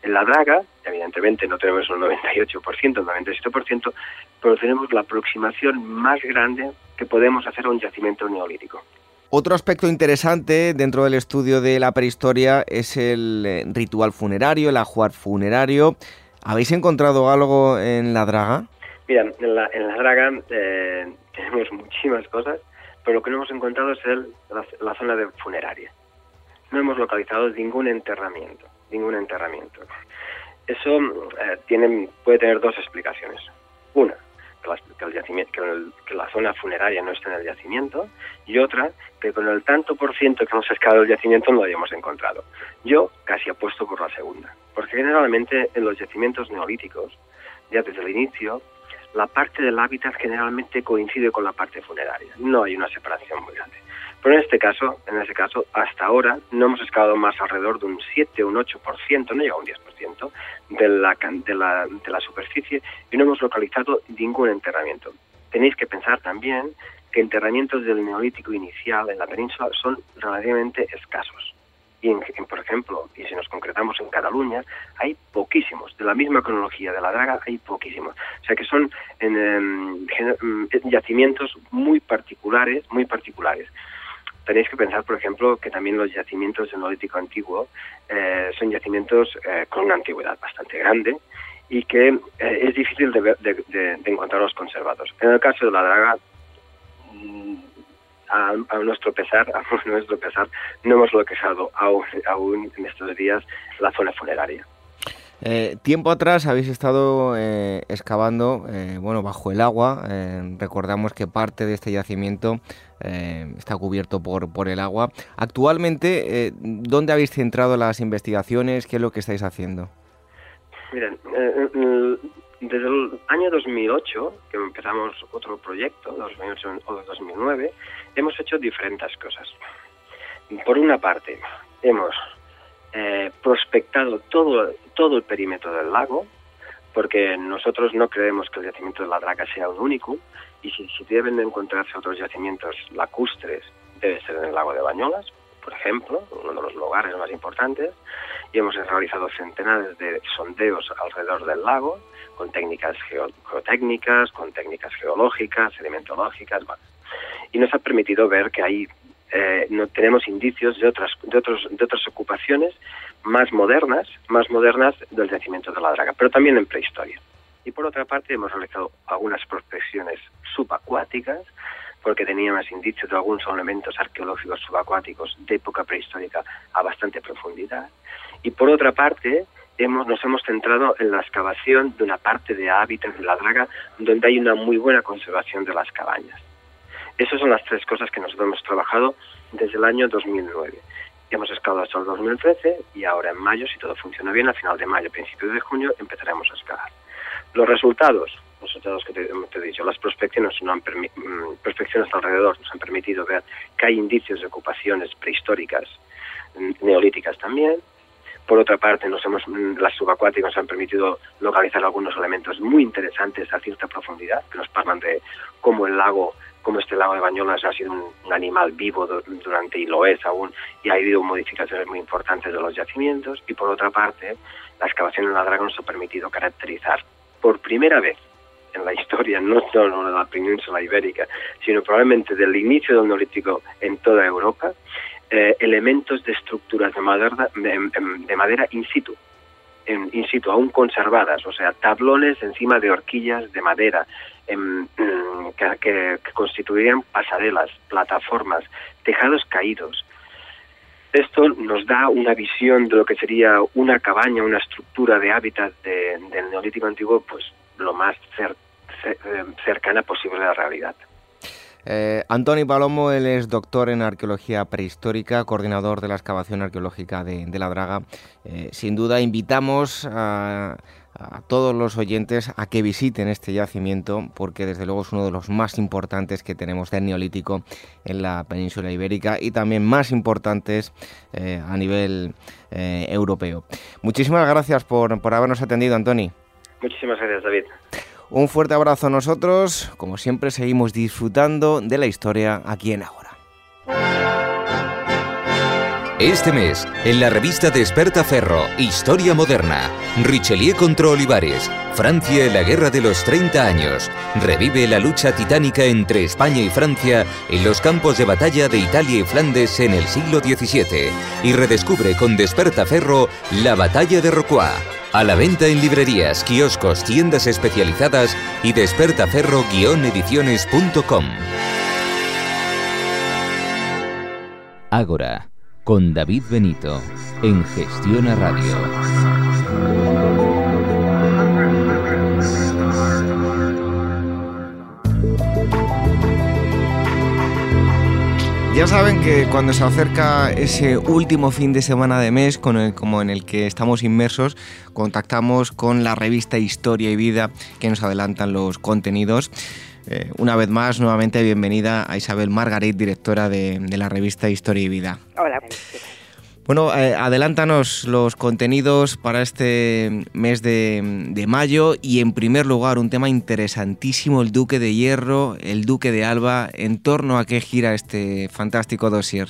En la draga, evidentemente no tenemos un 98%, un 97%, pero tenemos la aproximación más grande que podemos hacer a un yacimiento neolítico. Otro aspecto interesante dentro del estudio de la prehistoria es el eh, ritual funerario, el ajuar funerario. ¿Habéis encontrado algo en la draga? Mira, en la, draga eh, tenemos muchísimas cosas, pero lo que no hemos encontrado es la, zona de funeraria. No hemos localizado ningún enterramiento ningún enterramiento. Eso eh, puede tener dos explicaciones. Una, que, el yacimiento, que, la zona funeraria no está en el yacimiento, y otra, que con el tanto por ciento que hemos escalado el yacimiento no lo hayamos encontrado. Yo casi apuesto por la segunda, porque generalmente en los yacimientos neolíticos, ya desde el inicio, la parte del hábitat generalmente coincide con la parte funeraria. No hay una separación muy grande. Pero en este caso, en ese caso, hasta ahora no hemos excavado más alrededor de un 7 o un 8%, no llega a un 10% de la, de, la, de la superficie y no hemos localizado ningún enterramiento. Tenéis que pensar también que enterramientos del neolítico inicial en la península son relativamente escasos. Y, en, por ejemplo, y si nos concretamos en Cataluña, hay poquísimos. De la misma cronología de la draga hay poquísimos. O sea que son em, em, yacimientos muy particulares, muy particulares. Tenéis que pensar, por ejemplo, que también los yacimientos del Neolítico antiguo eh, son yacimientos eh, con una antigüedad bastante grande y que eh, es difícil de, de, encontrarlos conservados. En el caso de la draga, mm, a, nuestro pesar, a nuestro pesar, no hemos localizado aún, aún en estos días la zona funeraria. Eh, tiempo atrás habéis estado eh, excavando, eh, bueno, bajo el agua. recordamos que parte de este yacimiento está cubierto por, por el agua. Actualmente, ¿dónde habéis centrado las investigaciones? ¿Qué es lo que estáis haciendo? Desde el año 2008, que empezamos otro proyecto, 2008 o 2009, hemos hecho diferentes cosas. Por una parte, hemos eh, prospectado todo, todo el perímetro del lago, porque nosotros no creemos que el yacimiento de la Draga sea un único, y si, si deben de encontrarse otros yacimientos lacustres, debe ser en el lago de Bañolas, por ejemplo, uno de los lugares más importantes, y hemos realizado centenares de sondeos alrededor del lago, con técnicas geotécnicas, con técnicas geológicas, sedimentológicas, y nos ha permitido ver que hay eh, no tenemos indicios de otras de otros de otras ocupaciones más modernas más modernas del yacimiento de la draga pero también en prehistoria. Y por otra parte hemos realizado algunas prospecciones subacuáticas porque teníamos indicios de algunos elementos arqueológicos subacuáticos de época prehistórica a bastante profundidad. Y por otra parte hemos, nos hemos centrado en la excavación de una parte de hábitat de la draga donde hay una muy buena conservación de las cabañas esas son las tres cosas que nosotros hemos trabajado desde el año 2009. Hemos excavado hasta el 2013 y ahora en mayo, si todo funciona bien, a final de mayo, principio de junio, empezaremos a excavar. Los resultados, los resultados que te, he dicho, las prospecciones, no han mm, alrededor nos han permitido ver que hay indicios de ocupaciones prehistóricas, mm, neolíticas también. Por otra parte, nos hemos, mm, las subacuáticas nos han permitido localizar algunos elementos muy interesantes a cierta profundidad, que nos parlan de cómo el lago como este lago de Bañolas ha sido un, animal vivo durante y lo es aún y ha habido modificaciones muy importantes de los yacimientos y por otra parte la excavación en la Draga nos ha permitido caracterizar por primera vez en la historia, no solo de la península ibérica, sino probablemente del inicio del neolítico en toda Europa, eh, elementos de estructuras de madera, de madera in situ, en, in situ, aún conservadas, o sea, tablones encima de horquillas de madera em, mm, que, que, constituirían pasarelas, plataformas, tejados caídos. Esto nos da una visión de lo que sería una cabaña, una estructura de hábitat del neolítico antiguo, pues lo más em, cercana posible a la realidad. Eh, Antoni Palomo, él es doctor en arqueología prehistórica, coordinador de la excavación arqueológica de, La Draga. Eh, sin duda, invitamos a, todos los oyentes a que visiten este yacimiento, porque desde luego es uno de los más importantes que tenemos del Neolítico en la península ibérica y también más importantes eh, a nivel europeo. Muchísimas gracias por, por habernos atendido, Antoni. Muchísimas gracias, David. Un fuerte abrazo a nosotros. Como siempre, seguimos disfrutando de la historia aquí en Ahora. Este mes, en la revista Desperta Ferro, Historia Moderna, Richelieu contra Olivares, Francia en la Guerra de los 30 años, revive la lucha titánica entre España y Francia en los campos de batalla de Italia y Flandes en el siglo XVII y redescubre con Desperta Ferro la batalla de Rocroi a la venta en librerías, kioscos, tiendas especializadas y despertaferro-ediciones.com. Ágora, con David Benito en Gestión a Radio. Ya saben que cuando se acerca ese último fin de semana de mes, como en el que estamos inmersos, contactamos con la revista Historia y Vida que nos adelantan los contenidos. Eh, una vez más, nuevamente bienvenida a Isabel Margaret, directora de, de la revista Historia y Vida. Hola. Bueno, eh, adelántanos los contenidos para este mes de, mayo y en primer lugar un tema interesantísimo, el Duque de Hierro, el Duque de Alba, en torno a qué gira este fantástico dossier.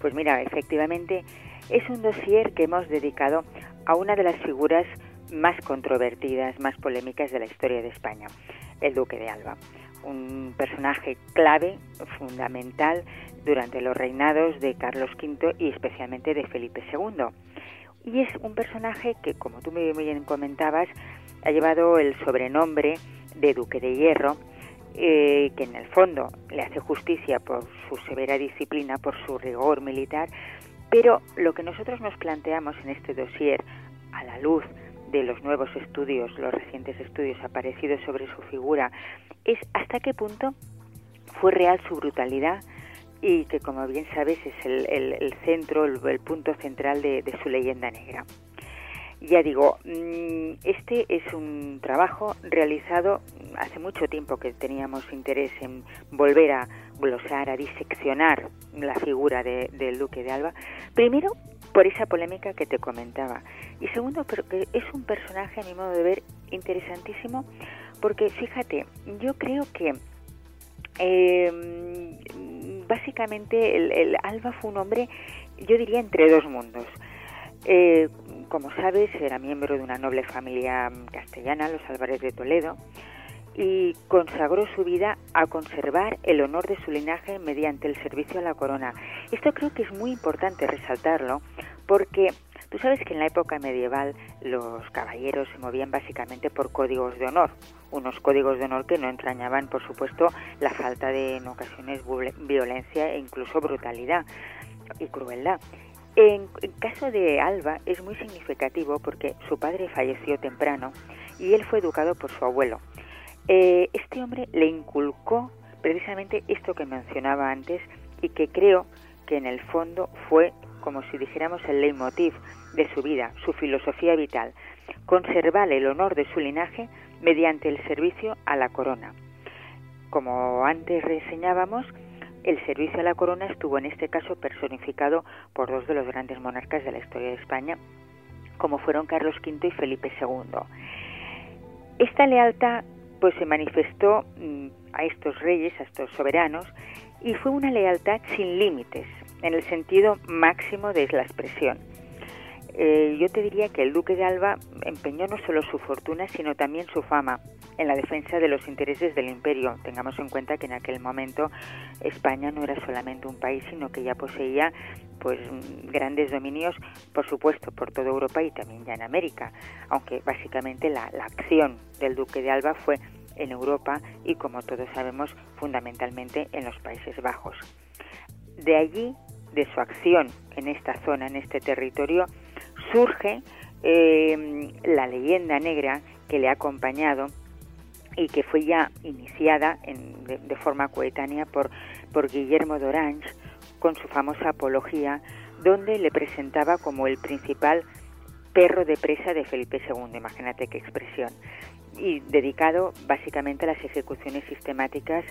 Pues mira, efectivamente es un dossier que hemos dedicado a una de las figuras más controvertidas, más polémicas de la historia de España, el Duque de Alba un personaje clave, fundamental, durante los reinados de Carlos V y especialmente de Felipe II. Y es un personaje que, como tú muy bien comentabas, ha llevado el sobrenombre de Duque de Hierro, eh, que en el fondo le hace justicia por su severa disciplina, por su rigor militar, pero lo que nosotros nos planteamos en este dossier, a la luz de los nuevos estudios, los recientes estudios aparecidos sobre su figura, es hasta qué punto fue real su brutalidad y que, como bien sabes, es el, centro, el, punto central de, su leyenda negra. Ya digo, mm, este es un trabajo realizado hace mucho tiempo que teníamos interés en volver a glosar, a diseccionar la figura del duque de Alba. Primero, por esa polémica que te comentaba. Y segundo, porque es un personaje, a mi modo de ver, interesantísimo, porque fíjate, yo creo que eh, básicamente el, Alba fue un hombre, yo diría, entre dos mundos. Eh, como sabes, era miembro de una noble familia castellana, los Álvarez de Toledo, y consagró su vida a conservar el honor de su linaje mediante el servicio a la corona. Esto creo que es muy importante resaltarlo porque tú sabes que en la época medieval los caballeros se movían básicamente por códigos de honor, unos códigos de honor que no entrañaban, por supuesto, la falta de en ocasiones violencia e incluso brutalidad y crueldad. En, en caso de Alba es muy significativo porque su padre falleció temprano y él fue educado por su abuelo. Eh, este hombre le inculcó precisamente esto que mencionaba antes y que creo que en el fondo fue como si dijéramos el leitmotiv de su vida, su filosofía vital, conservar el honor de su linaje mediante el servicio a la corona. Como antes reseñábamos, el servicio a la corona estuvo en este caso personificado por dos de los grandes monarcas de la historia de España, como fueron Carlos V y Felipe II. Esta lealtad pues se manifestó mm, a estos reyes, a estos soberanos, y fue una lealtad sin límites, en el sentido máximo de la expresión. Eh, yo te diría que el duque de Alba empeñó no solo su fortuna, sino también su fama en la defensa de los intereses del imperio. Tengamos en cuenta que en aquel momento España no era solamente un país, sino que ya poseía pues grandes dominios, por supuesto, por toda Europa y también ya en América, aunque básicamente la, la acción del duque de Alba fue en Europa y, como todos sabemos, fundamentalmente en los Países Bajos. De allí, de su acción en esta zona, en este territorio, surge eh, la leyenda negra que le ha acompañado y que fue ya iniciada de, forma coetánea por, por Guillermo d'Orange con su famosa apología, donde le presentaba como el principal perro de presa de Felipe II, imagínate qué expresión, y dedicado básicamente a las ejecuciones sistemáticas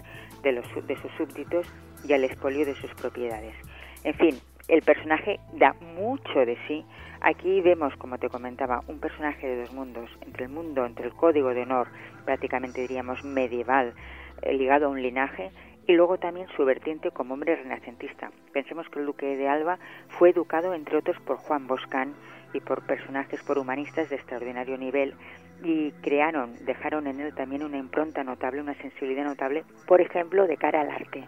de, los, de sus súbditos y al expolio de sus propiedades. En fin, el personaje da mucho de sí. Aquí vemos, como te comentaba, un personaje de dos mundos, entre el mundo, entre el código de honor, prácticamente diríamos medieval, eh, ligado a un linaje, y luego también su vertiente como hombre renacentista. Pensemos que el duque de Alba fue educado, entre otros, por Juan Boscán y por personajes, por humanistas de extraordinario nivel, y crearon, dejaron en él también una impronta notable, una sensibilidad notable, por ejemplo, de cara al arte.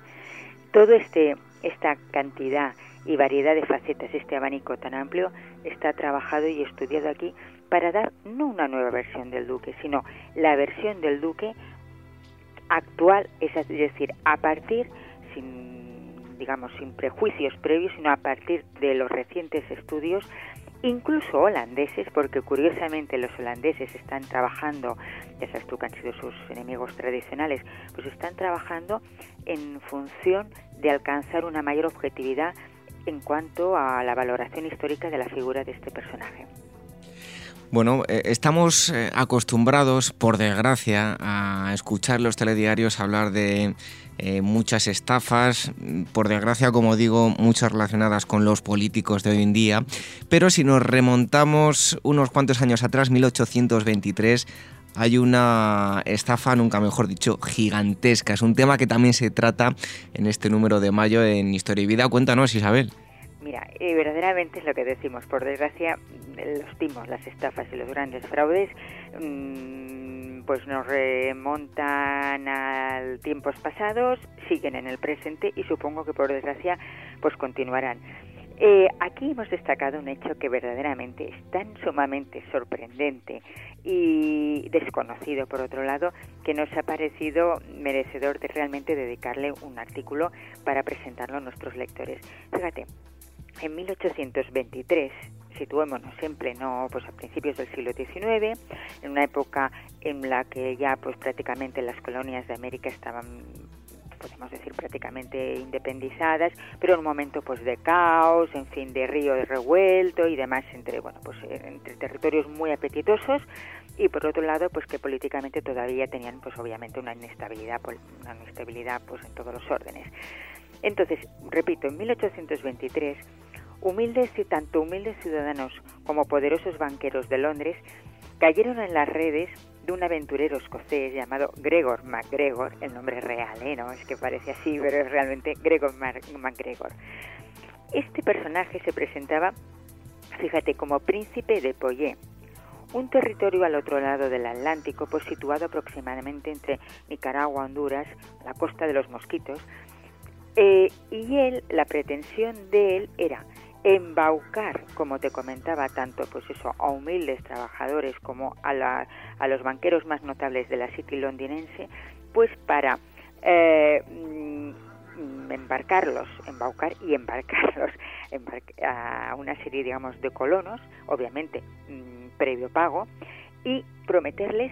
Todo este esta cantidad y variedad de facetas, este abanico tan amplio, está trabajado y estudiado aquí para dar no una nueva versión del duque, sino la versión del duque actual, es decir, a partir, sin, digamos, sin prejuicios previos, sino a partir de los recientes estudios incluso holandeses, porque curiosamente los holandeses están trabajando, ya sabes tú que han sido sus enemigos tradicionales, pues están trabajando en función de alcanzar una mayor objetividad en cuanto a la valoración histórica de la figura de este personaje. Bueno, eh, estamos eh, acostumbrados, por desgracia, a escuchar los telediarios hablar de eh, muchas estafas, por desgracia, como digo, muchas relacionadas con los políticos de hoy en día. Pero si nos remontamos unos cuantos años atrás, 1823, hay una estafa, nunca mejor dicho, gigantesca. Es un tema que también se trata en este número de mayo en Historia y Vida. Cuéntanos, Isabel. Mira, eh, verdaderamente es lo que decimos. Por desgracia, los timos, las estafas y los grandes fraudes pues nos remontan a tiempos pasados, siguen en el presente y supongo que por desgracia pues continuarán. Eh, aquí hemos destacado un hecho que verdaderamente es tan sumamente sorprendente y desconocido, por otro lado, que nos ha parecido merecedor de realmente dedicarle un artículo para presentarlo a nuestros lectores. Fíjate, en 1823, situémonos en pleno, pues a principios del siglo XIX, en una época en la que ya pues prácticamente las colonias de América estaban podemos decir prácticamente independizadas, pero en un momento pues de caos, en fin, de río revuelto y demás entre bueno, pues entre territorios muy apetitosos y por otro lado pues que políticamente todavía tenían pues obviamente una inestabilidad una inestabilidad pues en todos los órdenes. Entonces, repito, en 1823 humildes y tanto humildes ciudadanos como poderosos banqueros de Londres cayeron en las redes de un aventurero escocés llamado Gregor MacGregor, el nombre real, ¿eh? no es que parece así, pero es realmente Gregor MacGregor. Este personaje se presentaba, fíjate, como príncipe de Poyé, un territorio al otro lado del Atlántico, pues situado aproximadamente entre Nicaragua, Honduras, la costa de los Mosquitos, eh, y él, la pretensión de él era embaucar, como te comentaba, tanto pues eso, a humildes trabajadores como a, la, a los banqueros más notables de la City londinense, pues para eh, mm, embarcarlos, embaucar y embarcarlos a una serie, digamos, de colonos, obviamente mm, previo pago, y prometerles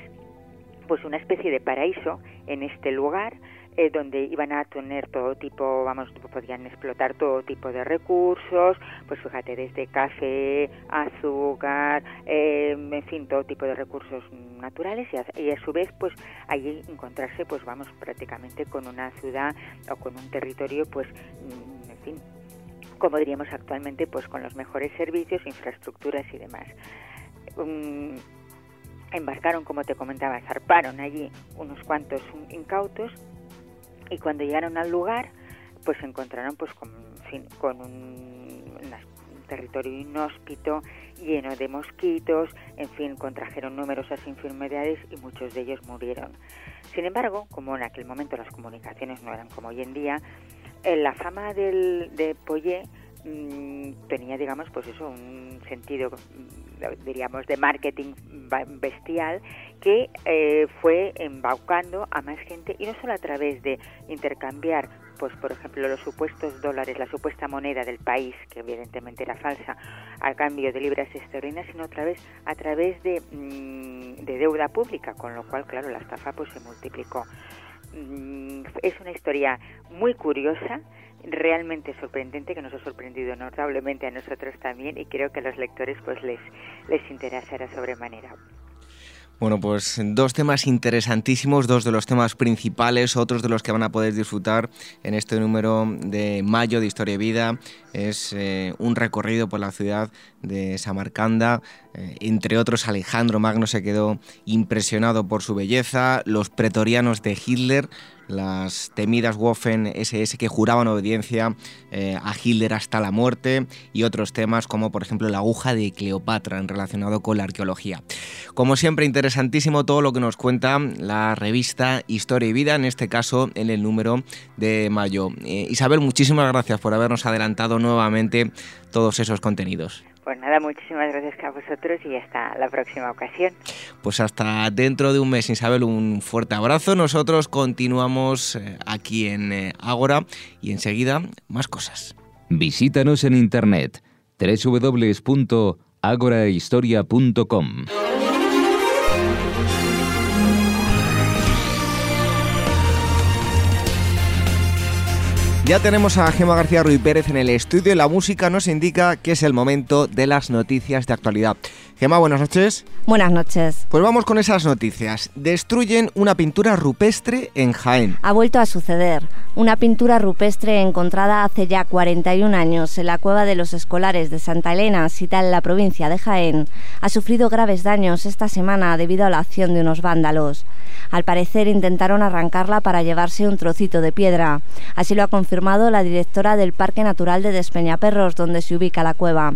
pues una especie de paraíso en este lugar eh, donde iban a tener todo tipo, vamos, podían explotar todo tipo de recursos, pues fíjate, desde café, azúcar, eh, en fin, todo tipo de recursos naturales y a, su vez, pues allí encontrarse, pues vamos, prácticamente con una ciudad o con un territorio, pues, mm, en fin, como diríamos actualmente, pues con los mejores servicios, infraestructuras y demás. Mm, embarcaron, como te comentaba, zarparon allí unos cuantos incautos y cuando llegaron al lugar pues se encontraron pues con, con un, territorio inhóspito lleno de mosquitos, en fin, contrajeron numerosas enfermedades y muchos de ellos murieron. Sin embargo, como en aquel momento las comunicaciones no eran como hoy en día, eh, la fama del, de Poyet mm, tenía, digamos, pues eso, un sentido, mm, diríamos, de marketing bestial que eh, fue embaucando a más gente y no solo a través de intercambiar pues por ejemplo los supuestos dólares, la supuesta moneda del país, que evidentemente era falsa, a cambio de libras esterlinas, sino otra vez a través de, mm, de deuda pública, con lo cual, claro, la estafa pues se multiplicó. Mm, es una historia muy curiosa, realmente sorprendente que nos ha sorprendido notablemente a nosotros también y creo que a los lectores pues les les interesará sobremanera. Bueno, pues dos temas interesantísimos, dos de los temas principales, otros de los que van a poder disfrutar en este número de mayo de Historia y Vida. Es eh, un recorrido por la ciudad de Samarcanda. Eh, entre otros, Alejandro Magno se quedó impresionado por su belleza. Los pretorianos de Hitler las temidas Waffen SS que juraban obediencia eh, a Hitler hasta la muerte y otros temas como por ejemplo la aguja de Cleopatra en relacionado con la arqueología. Como siempre interesantísimo todo lo que nos cuenta la revista Historia y Vida, en este caso en el número de mayo. Eh, Isabel, muchísimas gracias por habernos adelantado nuevamente todos esos contenidos. Pues nada, muchísimas gracias a vosotros y hasta la próxima ocasión. Pues hasta dentro de un mes, Isabel, un fuerte abrazo. Nosotros continuamos eh, aquí en eh, Ágora y enseguida más cosas. Visítanos en internet www.agorahistoria.com. Ya tenemos a Gema García Ruiz Pérez en el estudio y la música nos indica que es el momento de las noticias de actualidad. Gema, buenas noches. Buenas noches. Pues vamos con esas noticias. Destruyen una pintura rupestre en Jaén. Ha vuelto a suceder. Una pintura rupestre encontrada hace ya 41 años en la cueva de los escolares de Santa Elena, cita en la provincia de Jaén, ha sufrido graves daños esta semana debido a la acción de unos vándalos. Al parecer intentaron arrancarla para llevarse un trocito de piedra. Así lo ha confirmado la directora del Parque Natural de Despeñaperros, donde se ubica la cueva.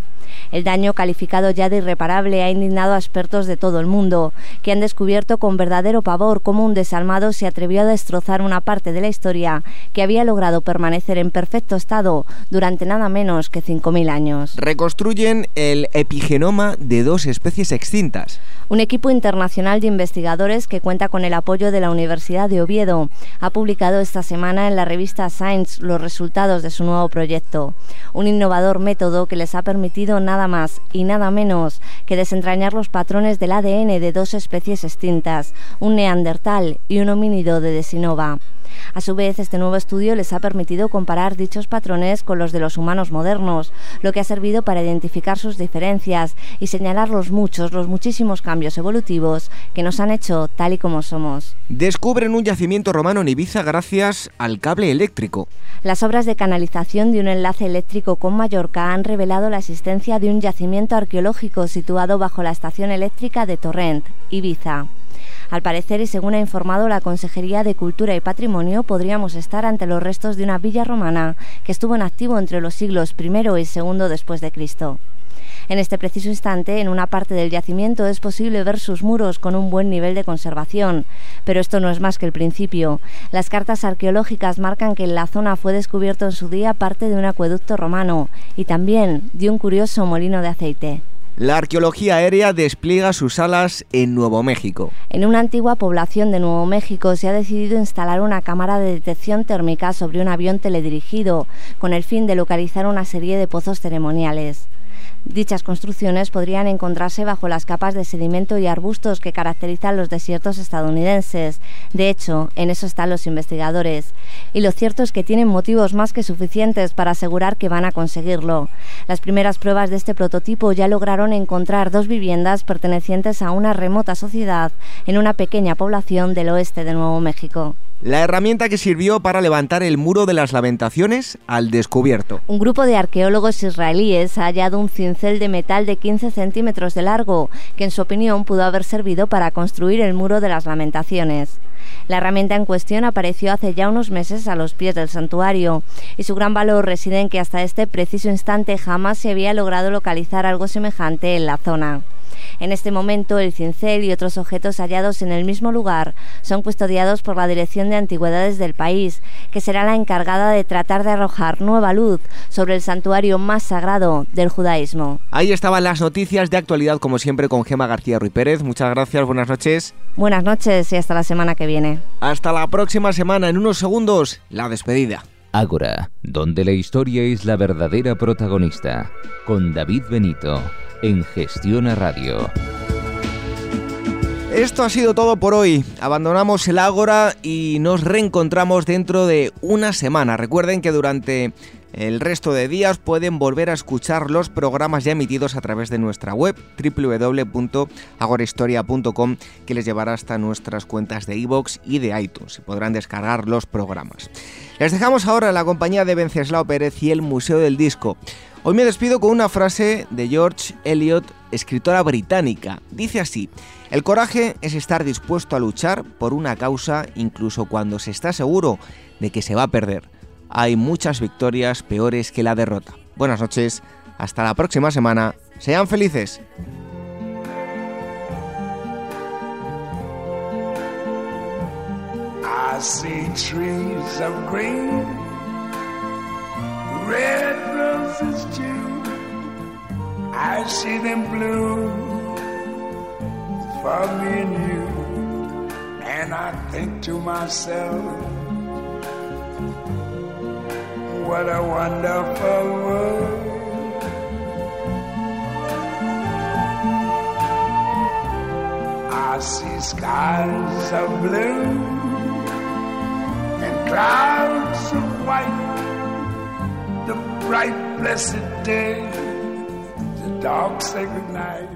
El daño, calificado ya de irreparable, ha indignado a expertos de todo el mundo, que han descubierto con verdadero pavor cómo un desalmado se atrevió a destrozar una parte de la historia que había logrado permanecer en perfecto estado durante nada menos que 5.000 años. Reconstruyen el epigenoma de dos especies extintas. Un equipo internacional de investigadores que cuenta con el apoyo de la Universidad de Oviedo ha publicado esta semana en la revista Science los resultados de su nuevo proyecto. Un innovador método que les ha permitido nada más y nada menos que desentrañar los patrones del ADN de dos especies extintas, un neandertal y un homínido de Desinova. A su vez, este nuevo estudio les ha permitido comparar dichos patrones con los de los humanos modernos, lo que ha servido para identificar sus diferencias y señalar los muchos, los muchísimos cambios evolutivos que nos han hecho tal y como somos. Descubren un yacimiento romano en Ibiza gracias al cable eléctrico. Las obras de canalización de un enlace eléctrico con Mallorca han revelado la existencia de un yacimiento arqueológico situado bajo la estación eléctrica de Torrent, Ibiza. Al parecer, y según ha informado la Consejería de Cultura y Patrimonio, podríamos estar ante los restos de una villa romana que estuvo en activo entre los siglos I y II después de Cristo. En este preciso instante, en una parte del yacimiento es posible ver sus muros con un buen nivel de conservación, pero esto no es más que el principio. Las cartas arqueológicas marcan que en la zona fue descubierto en su día parte de un acueducto romano y también de un curioso molino de aceite. La arqueología aérea despliega sus alas en Nuevo México. En una antigua población de Nuevo México se ha decidido instalar una cámara de detección térmica sobre un avión teledirigido, con el fin de localizar una serie de pozos ceremoniales. Dichas construcciones podrían encontrarse bajo las capas de sedimento y arbustos que caracterizan los desiertos estadounidenses. De hecho, en eso están los investigadores. Y lo cierto es que tienen motivos más que suficientes para asegurar que van a conseguirlo. Las primeras pruebas de este prototipo ya lograron encontrar dos viviendas pertenecientes a una remota sociedad en una pequeña población del oeste de Nuevo México. La herramienta que sirvió para levantar el muro de las lamentaciones al descubierto. Un grupo de arqueólogos israelíes ha hallado un de metal de 15 centímetros de largo, que en su opinión pudo haber servido para construir el muro de las lamentaciones. La herramienta en cuestión apareció hace ya unos meses a los pies del santuario y su gran valor reside en que hasta este preciso instante jamás se había logrado localizar algo semejante en la zona. En este momento, el cincel y otros objetos hallados en el mismo lugar son custodiados por la Dirección de Antigüedades del país, que será la encargada de tratar de arrojar nueva luz sobre el santuario más sagrado del judaísmo. Ahí estaban las noticias de actualidad, como siempre, con Gema García Ruiz Pérez. Muchas gracias, buenas noches. Buenas noches y hasta la semana que viene. Hasta la próxima semana, en unos segundos, la despedida. Ágora, donde la historia es la verdadera protagonista, con David Benito en Gestión a Radio. Esto ha sido todo por hoy. Abandonamos el Ágora y nos reencontramos dentro de una semana. Recuerden que durante el resto de días pueden volver a escuchar los programas ya emitidos a través de nuestra web www.agorahistoria.com que les llevará hasta nuestras cuentas de iVoox y de iTunes y podrán descargar los programas. Les dejamos ahora en la compañía de Venceslao Pérez y el Museo del Disco. Hoy me despido con una frase de George Eliot, escritora británica. Dice así, el coraje es estar dispuesto a luchar por una causa incluso cuando se está seguro de que se va a perder. Hay muchas victorias peores que la derrota. Buenas noches, hasta la próxima semana, sean felices. red roses. I see them. And I think to myself, what a wonderful world. I see skies of blue and clouds of white The bright, blessed day, the dogs say goodnight.